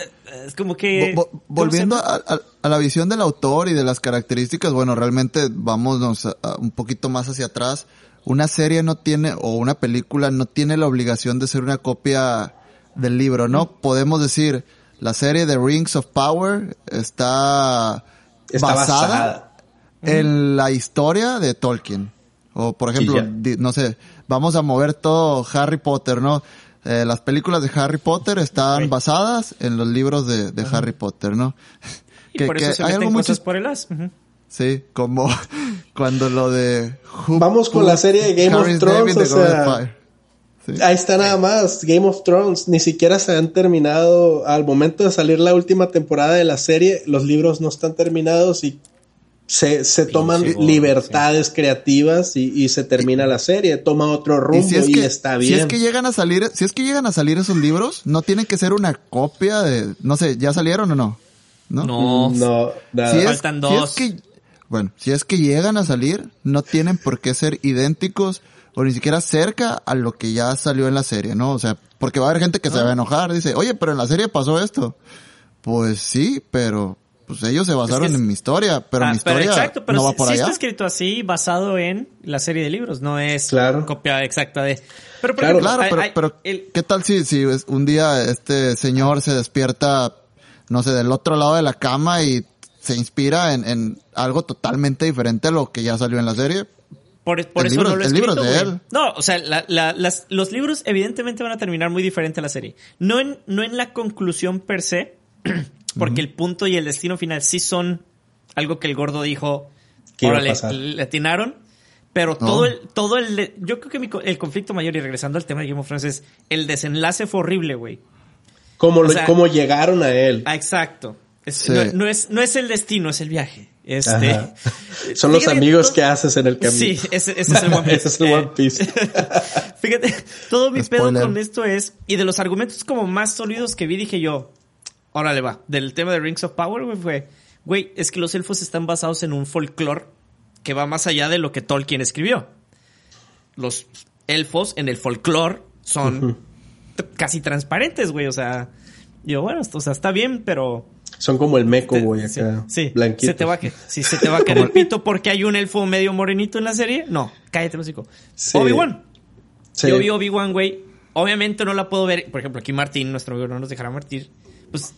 es como que... Vo- vo- volviendo a, a- a la visión del autor y de las características, bueno, realmente vámonos a- a un poquito más hacia atrás. Una serie no tiene, o una película no tiene la obligación de ser una copia del libro, ¿no? Podemos decir, la serie de Rings of Power está, Está basada. en la historia de Tolkien. O, por ejemplo, no sé, vamos a mover todo Harry Potter, ¿no? Eh, las películas de Harry Potter están basadas en los libros de, de Harry Potter, ¿no? Y por eso se meten cosas por el as. Sí, como cuando lo de... Who Vamos con la serie de Game of Thrones, o sea? Sí. Ahí está nada más, Game of Thrones, ni siquiera se han terminado, al momento de salir la última temporada de la serie, los libros no están terminados y se, se toman libertades creativas y, y se termina la serie, toma otro rumbo y, Y si es que, está si bien. es que llegan a salir, si es que llegan a salir esos libros, no tienen que ser una copia de, no sé, ¿ya salieron o no? ¿No? No, no, nada. Si es, Faltan si es dos. que, bueno, si es que llegan a salir, no tienen por qué ser idénticos o ni siquiera cerca a lo que ya salió en la serie, ¿no? O sea, porque va a haber gente que se va a enojar, dice, oye, pero en la serie pasó esto. Pues sí, pero pues ellos se basaron es- en mi historia, pero Ah, mi historia exacto, pero no va por sí allá. está escrito así, basado en la serie de libros, no es Claro. copia exacta de... Pero por Claro. ejemplo, Claro, pero, hay- pero el- ¿qué tal si, si un día este señor se despierta, no sé, del otro lado de la cama y se inspira en, en algo totalmente diferente a lo que ya salió en la serie? Por, por El eso libro- no lo he el libro escrito, es de güey. él. No, o sea, la- la- las- los libros evidentemente van a terminar muy diferente a la serie. No en, no en la conclusión per se, porque el punto y el destino final sí son algo que el gordo dijo, órale, le atinaron, pero todo el, todo el, yo creo que mi co- el conflicto mayor, y regresando al tema de Game of Thrones, es el desenlace fue horrible, güey. Como, lo- o sea- como llegaron a él. Ah, exacto. Es- Sí. no, no es, no es el destino, es el viaje. Este, Ajá. Son los Fíjate, amigos todo- que haces en el camino. Sí, ese, ese es el One Piece. Ese es el One Piece. Fíjate, todo mi pedo con esto es, y de los argumentos como más sólidos que vi, dije yo, órale va, del tema de Rings of Power, güey, fue, güey, es que los elfos están basados en un folclore que va más allá de lo que Tolkien escribió. Los elfos en el folclore son casi transparentes, güey, o sea, yo, bueno, esto, o sea, está bien, pero... Son como el meco, güey, sí, acá. sí, blanquitos. se te va a si se te va a caer el pito porque hay un elfo medio morenito en la serie, no, cállate, hocico. Sí. Obi-Wan, Sí. yo vi Obi-Wan, güey. Obviamente no la puedo ver. Por ejemplo, aquí Martín, nuestro amigo, no nos dejará mentir. Pues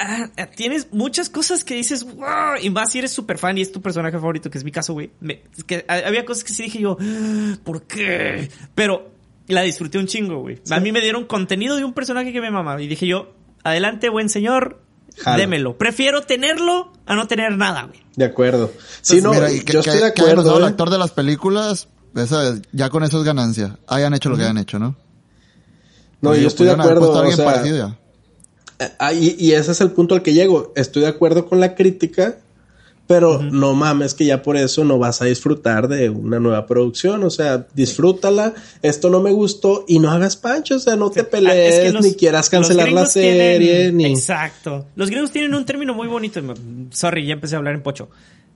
ah, tienes muchas cosas que dices, wow, y más si eres súper fan y es tu personaje favorito, que es mi caso, güey. Es que había cosas que sí dije yo, "Ah, ¿por qué? Pero la disfruté un chingo, güey. A mí me dieron contenido de un personaje que me mama. Y dije yo, adelante, buen señor, Jalo. démelo. Prefiero tenerlo a no tener nada, güey. De acuerdo. Sí, no, Mira, y que, yo que- estoy de que hayan usado acuerdo. al ¿eh? actor de las películas, esa es- ya con eso es ganancia. Hayan hecho lo que hayan hecho, ¿no? No, yo estoy de pudieron haber acuerdo. puesto a O alguien sea, parecido ya. Ah, y, y ese es el punto al que llego. Estoy de acuerdo con la crítica, pero no mames que ya por eso no vas a disfrutar de una nueva producción. O sea, disfrútala. Esto no me gustó y no hagas pancho. O sea, no te Ah, pelees es que los- ni quieras cancelar la serie. tienen- ni... Exacto. Los gringos tienen un término muy bonito. Sorry, ya empecé a hablar en pocho.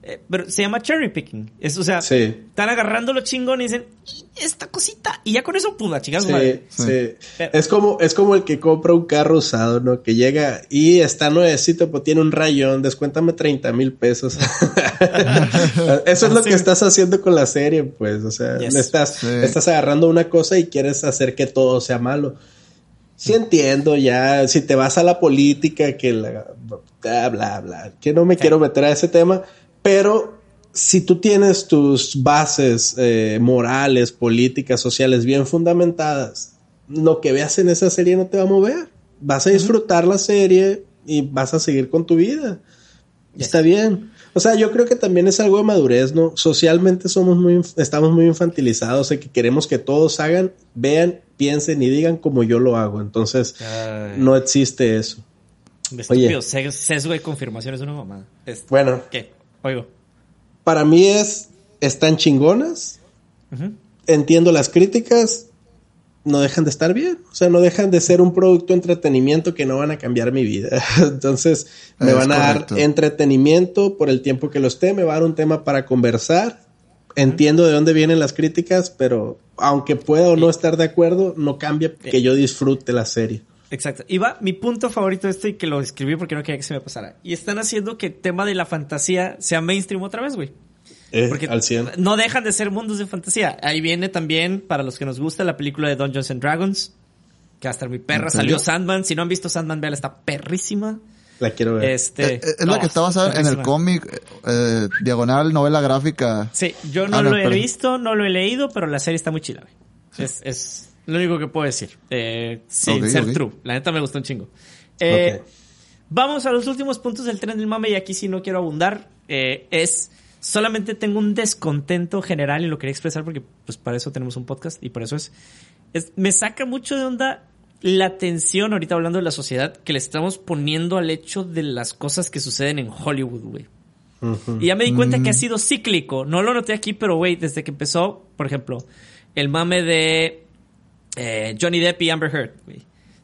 Eh, pero se llama cherry picking. Es, o sea, Sí. están agarrando lo chingón y dicen, "Y esta cosita. Y ya con eso, puda, chicas, Sí, madre. sí. Pero- Es como, es como el que compra un carro usado, ¿no? Que llega y está nuevecito, pues tiene un rayón, descuéntame 30 mil pesos. Eso es lo Sí. que estás haciendo con la serie, pues. O sea, Yes. estás, Sí. estás agarrando una cosa y quieres hacer que todo sea malo. Sí entiendo ya, si te vas a la política, que la bla, bla, bla, que no me quiero meter a ese tema, pero si tú tienes tus bases eh, morales, políticas, sociales bien fundamentadas, lo que veas en esa serie no te va a mover. Vas a disfrutar la serie y vas a seguir con tu vida. Está bien. O sea, yo creo que también es algo de madurez, ¿no? Socialmente somos muy, estamos muy infantilizados, de que queremos que todos hagan, vean, piensen y digan como yo lo hago. Entonces, Ay. no existe eso. Estúpido, ses- sesgo de confirmación es una mamada. Bueno, ¿Qué? Oigo. para mí es, están chingonas, entiendo las críticas, no dejan de estar bien. O sea, no dejan de ser un producto de entretenimiento que no van a cambiar mi vida. Entonces, me Es van a correcto. dar entretenimiento por el tiempo que lo esté, me va a dar un tema para conversar. Entiendo de dónde vienen las críticas, pero aunque pueda o no estar de acuerdo, no cambia que yo disfrute la serie. Exacto. Y va mi punto favorito de esto y que lo escribí porque no quería que se me pasara. Y están haciendo que el tema de la fantasía sea mainstream otra vez, güey. Eh, Porque al 100. no dejan de ser mundos de fantasía. Ahí viene también, para los que nos gusta, la película de Dungeons and Dragons. Que hasta mi perra salió Sandman. Si no han visto Sandman, vean, está perrísima. La quiero ver. Este, Eh, eh, es no, la que está basada en el cómic, eh, diagonal, novela gráfica. Sí, yo no Ah, lo no, he perdón. visto, no lo he leído, pero la serie está muy chila, güey. Es, es lo único que puedo decir. Eh, sin ser true. La neta me gustó un chingo. Eh. Vamos a los últimos puntos del tren del mame y aquí sí no quiero abundar. Eh, es solamente tengo un descontento general y lo quería expresar porque pues para eso tenemos un podcast y por eso es, es me saca mucho de onda la atención ahorita hablando de la sociedad que le estamos poniendo al hecho de las cosas que suceden en Hollywood, güey. Y ya me di cuenta que ha sido cíclico. No lo noté aquí, pero güey, desde que empezó, por ejemplo, el mame de eh, Johnny Depp y Amber Heard, güey.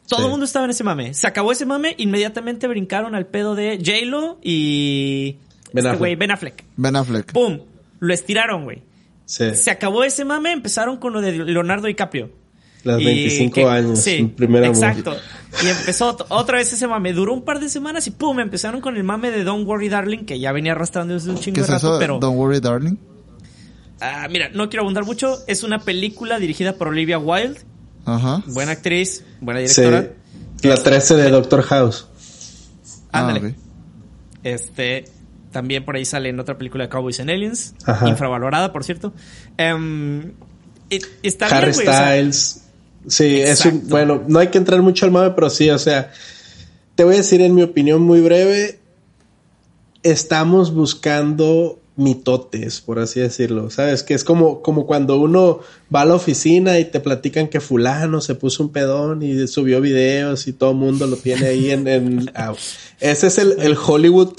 Todo el mundo estaba en ese mame. Se acabó ese mame, inmediatamente brincaron al pedo de J-Lo y Ben este Affleck. güey, Ben Affleck. Ben Affleck. ¡Pum! Lo estiraron, güey. Sí. Se acabó ese mame, empezaron con lo de Leonardo DiCaprio. Las Y 25 que- años. Sí, primer amor. exacto. Y empezó ot- otra vez ese mame. Duró un par de semanas y pum, empezaron con el mame de Don't Worry Darling, que ya venía arrastrando desde un chingo ¿Qué de rato, eso? pero... Don't worry, darling. Ah, mira, no quiero abundar mucho. Es una película dirigida por Olivia Wilde. Ajá. Buena actriz, buena Sí. directora. La 13 de Doctor House. Ándale. Ah. Este, también por ahí sale en otra película de Cowboys and Aliens. Ajá. Infravalorada, por cierto. Está Harry bien, güey, o sea, Styles. sí, es un, bueno, no hay que entrar mucho al mame, pero sí, o sea, te voy a decir en mi opinión muy breve, estamos buscando mitotes, por así decirlo, ¿sabes? Que es como, como cuando uno va a la oficina y te platican que fulano se puso un pedón y subió videos y todo el mundo lo tiene ahí en... en- ah, ese es el, el Hollywood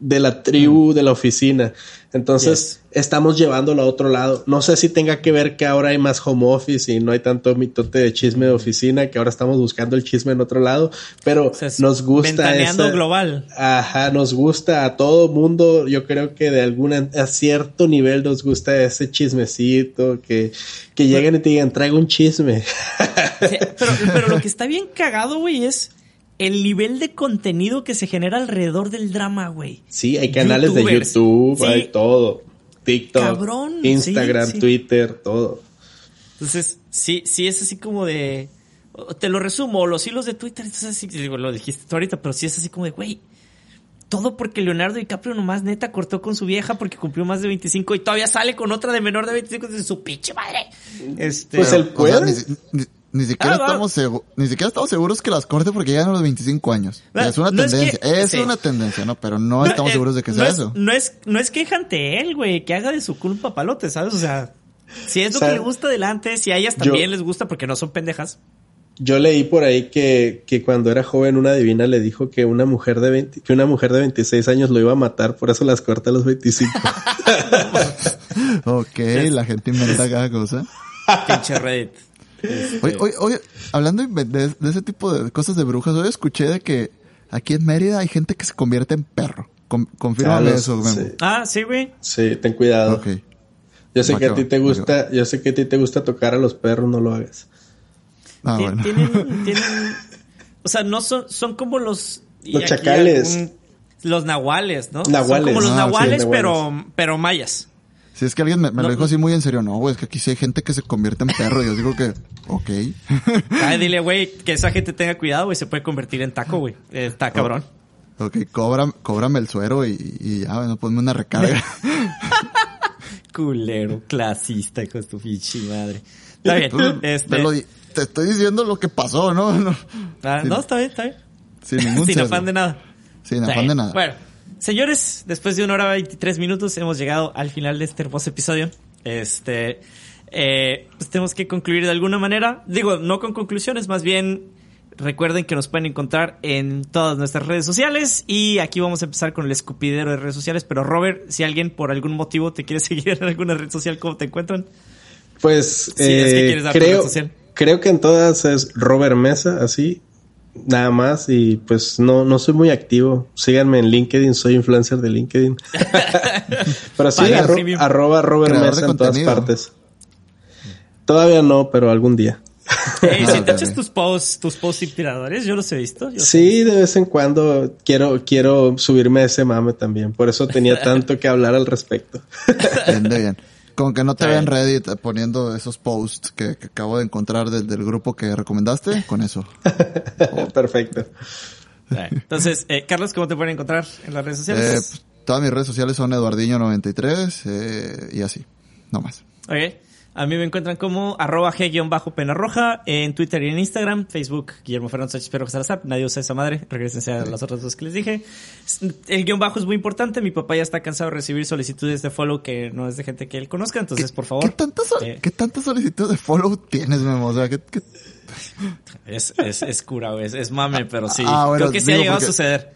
de la tribu de la oficina. Entonces, estamos llevándolo a otro lado. No sé si tenga que ver que ahora hay más home office y no hay tanto mitote de chisme de oficina, que ahora estamos buscando el chisme en otro lado, pero o sea, es nos gusta Ventaneando esa- global. Ajá, nos gusta a todo mundo. Yo creo que de alguna, a cierto nivel nos gusta ese chismecito, que, que lleguen y te digan, traigo un chisme. Sí, pero, pero lo que está bien cagado, güey, es el nivel de contenido que se genera alrededor del drama, güey. sí, hay canales de. YouTube, Sí. hay todo. TikTok, Cabrón, Instagram, sí, sí. Twitter, todo. Entonces, sí, sí es así como de. Te lo resumo, los hilos de Twitter, entonces así, digo, lo dijiste tú ahorita, pero sí es así como de, güey. Todo porque Leonardo DiCaprio nomás neta cortó con su vieja porque cumplió más de 25 y todavía sale con otra de menor de 25 de su pinche madre. Este. Pues el- O sea, puede. ni, si- ni- ni siquiera Ah, estamos segu- ni siquiera estamos seguros que las corte porque llegan a los 25 años. Es una no es tendencia, que- es, sí. una tendencia, ¿no? Pero no, estamos eh, seguros de que no sea es- eso. No es, no es queja ante él, güey, que haga de su culpa palote, ¿sabes? O sea, si es lo O sea, que le gusta adelante, si a ellas yo- también les gusta porque no son pendejas. Yo leí por ahí que, que cuando era joven una divina le dijo que una mujer de 20 que una mujer de 26 años lo iba a matar, por eso las corta a los 25. Ok, la gente inventa cada cosa. Pinche Reddit. Oye, oye, oye, hablando de, ese tipo de cosas de brujas, hoy escuché de que aquí en Mérida hay gente que se convierte en perro. Con, Ah, los- eso, sí. Ah, sí, güey. sí, ten cuidado. Ok. Yo sé Va que que a ti te gusta, yo sé que a ti te gusta tocar a los perros, no lo hagas. Ah, bueno. tienen, tienen, o sea, no son, son como los... Los chacales. los nahuales, ¿no? Nahuales. Son como los Ah, sí, nahuales, nahuales. pero, pero mayas. Si es que alguien me, me No, lo dijo así muy en serio, no, güey, es que aquí sí hay gente que se convierte en perro. Y yo digo que, ok. Ay, dile, güey, que esa gente tenga cuidado, güey, se puede convertir en taco, güey. Eh, Está cabrón. ok, cóbrame, cóbrame el suero y, y ya, bueno, ponme una recarga. Culero, clasista, hijo de tu pinche madre. Está bien. Pues, este, te, lo di- te estoy diciendo lo que pasó, ¿no? No, ah, sin- no, está bien, está bien. sin ningún Sin afán de nada. Sin afán de nada. Bueno, señores, después de una hora 23 minutos hemos llegado al final de este hermoso episodio. Este, eh, pues tenemos que concluir de alguna manera. Digo, no con conclusiones, más bien recuerden que nos pueden encontrar en todas nuestras redes sociales y aquí vamos a empezar con el escupidero de redes sociales. Pero Robert, si alguien por algún motivo te quiere seguir en alguna red social, ¿cómo te encuentran? Pues Sí, es que eh, quieres dar creo, red social. creo que en todas es Robert Mesa, así, nada más. Y pues no, no soy muy activo. Síganme en LinkedIn, soy influencer de LinkedIn. pero sí, arro- arroba Robert Mesa en todas partes. Todavía no, pero algún día. Si te echas tus posts, tus posts inspiradores, yo los he visto. yo- Sí, de vez en cuando quiero, quiero subirme a ese mame también. Por eso tenía tanto que hablar al respecto. Bien. Con que no te Está vean. Reddit eh, poniendo esos posts que, que acabo de encontrar del, del grupo que recomendaste, con eso. Perfecto. Eh, Entonces, eh, Carlos, ¿cómo te pueden encontrar en las redes Eh, sociales? pues, todas mis redes sociales son Eduardiño93 eh, y así, no más. Ok. A mí me encuentran como arroba g-pena roja en Twitter y en Instagram, Facebook, Guillermo Fernando Sánchez Perro Salazar. Nadie usa esa madre. Regresense a las otras dos que les dije. El guion bajo es muy importante. Mi papá ya está cansado de recibir solicitudes de follow que no es de gente que él conozca. Entonces, por favor. ¿Qué tantas so- eh, ¿qué tanta solicitud de follow tienes, Memo? O sea, ¿qué, qué- es, es, es cura, güey, es, es mame, pero sí. Ah, bueno, Creo que sí ha llegado a suceder.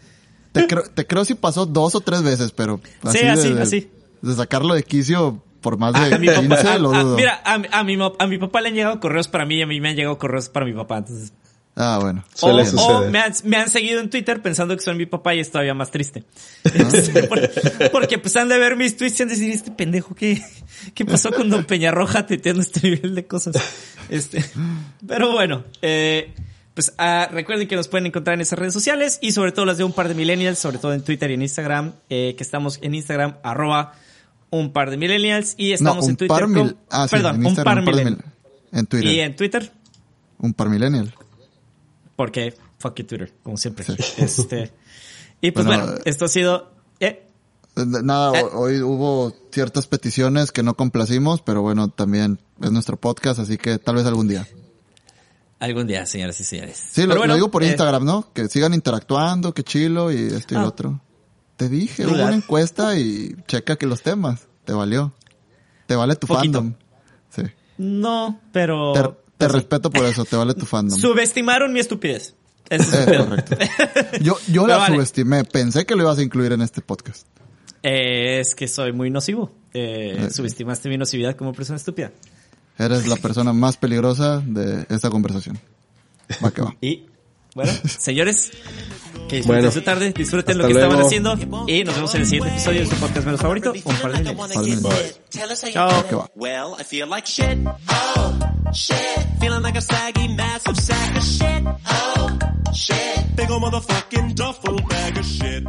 Te, creo, te creo si pasó dos o tres veces, pero así, Sí, así, de, así. de sacarlo de quicio por más de A mi 15 papá, a- lo a- dudo. mira, a, mi- a mi, a mi papá le han llegado correos para mí y a mí me han llegado correos para mi papá. Entonces, Ah, bueno. o, me, han, me han seguido en Twitter pensando que soy mi papá y es todavía más triste. Este, por- porque pues han de ver mis tweets y han de decir, este pendejo, ¿qué, qué pasó con Don Peñarroja tuiteando este nivel de cosas? Este, pero bueno, eh, pues ah, recuerden que nos pueden encontrar en esas redes sociales y sobre todo las de un par de millennials, sobre todo en Twitter y en Instagram, eh, que estamos en Instagram, arroba un par de millennials y estamos no, en Twitter par con-. Ah, sí, perdón, en un par millennial. mil- En Twitter. Y en Twitter, Un par millennial. porque fuck you Twitter, como siempre. Sí. Este, y pues Bueno, bueno, esto ha sido, eh, Eh, Nada, Eh. ho- hoy hubo ciertas peticiones que no complacimos, pero bueno, también es nuestro podcast, así que tal vez algún día. algún día, señoras y señores. Sí, lo, Pero bueno, lo digo por eh, Instagram, ¿no? Que sigan interactuando, que chilo y esto y Ah. lo otro. Te dije, hubo una encuesta y checa que los temas. Te valió. Te vale tu Poquito. fandom. Sí. No, pero... Te, te pues, respeto por eso, te vale tu fandom. Subestimaron mi estupidez. Es Eh, correcto. Yo, yo la vale. subestimé, pensé que lo ibas a incluir en este podcast. Eh, es que soy muy nocivo. Eh, Eh. subestimaste mi nocividad como persona estúpida. Eres la persona más peligrosa de esta conversación. Va que va. Y, bueno, señores, que disfruten Bueno. su tarde, disfruten lo que estaban haciendo y nos vemos en el siguiente episodio de su podcast menos favorito, un par de. Chao. Well, I feel like shit. Oh, shit. Feeling like a saggy, massive sack of shit. Oh, shit. Big ol' motherfucking duffel bag of shit.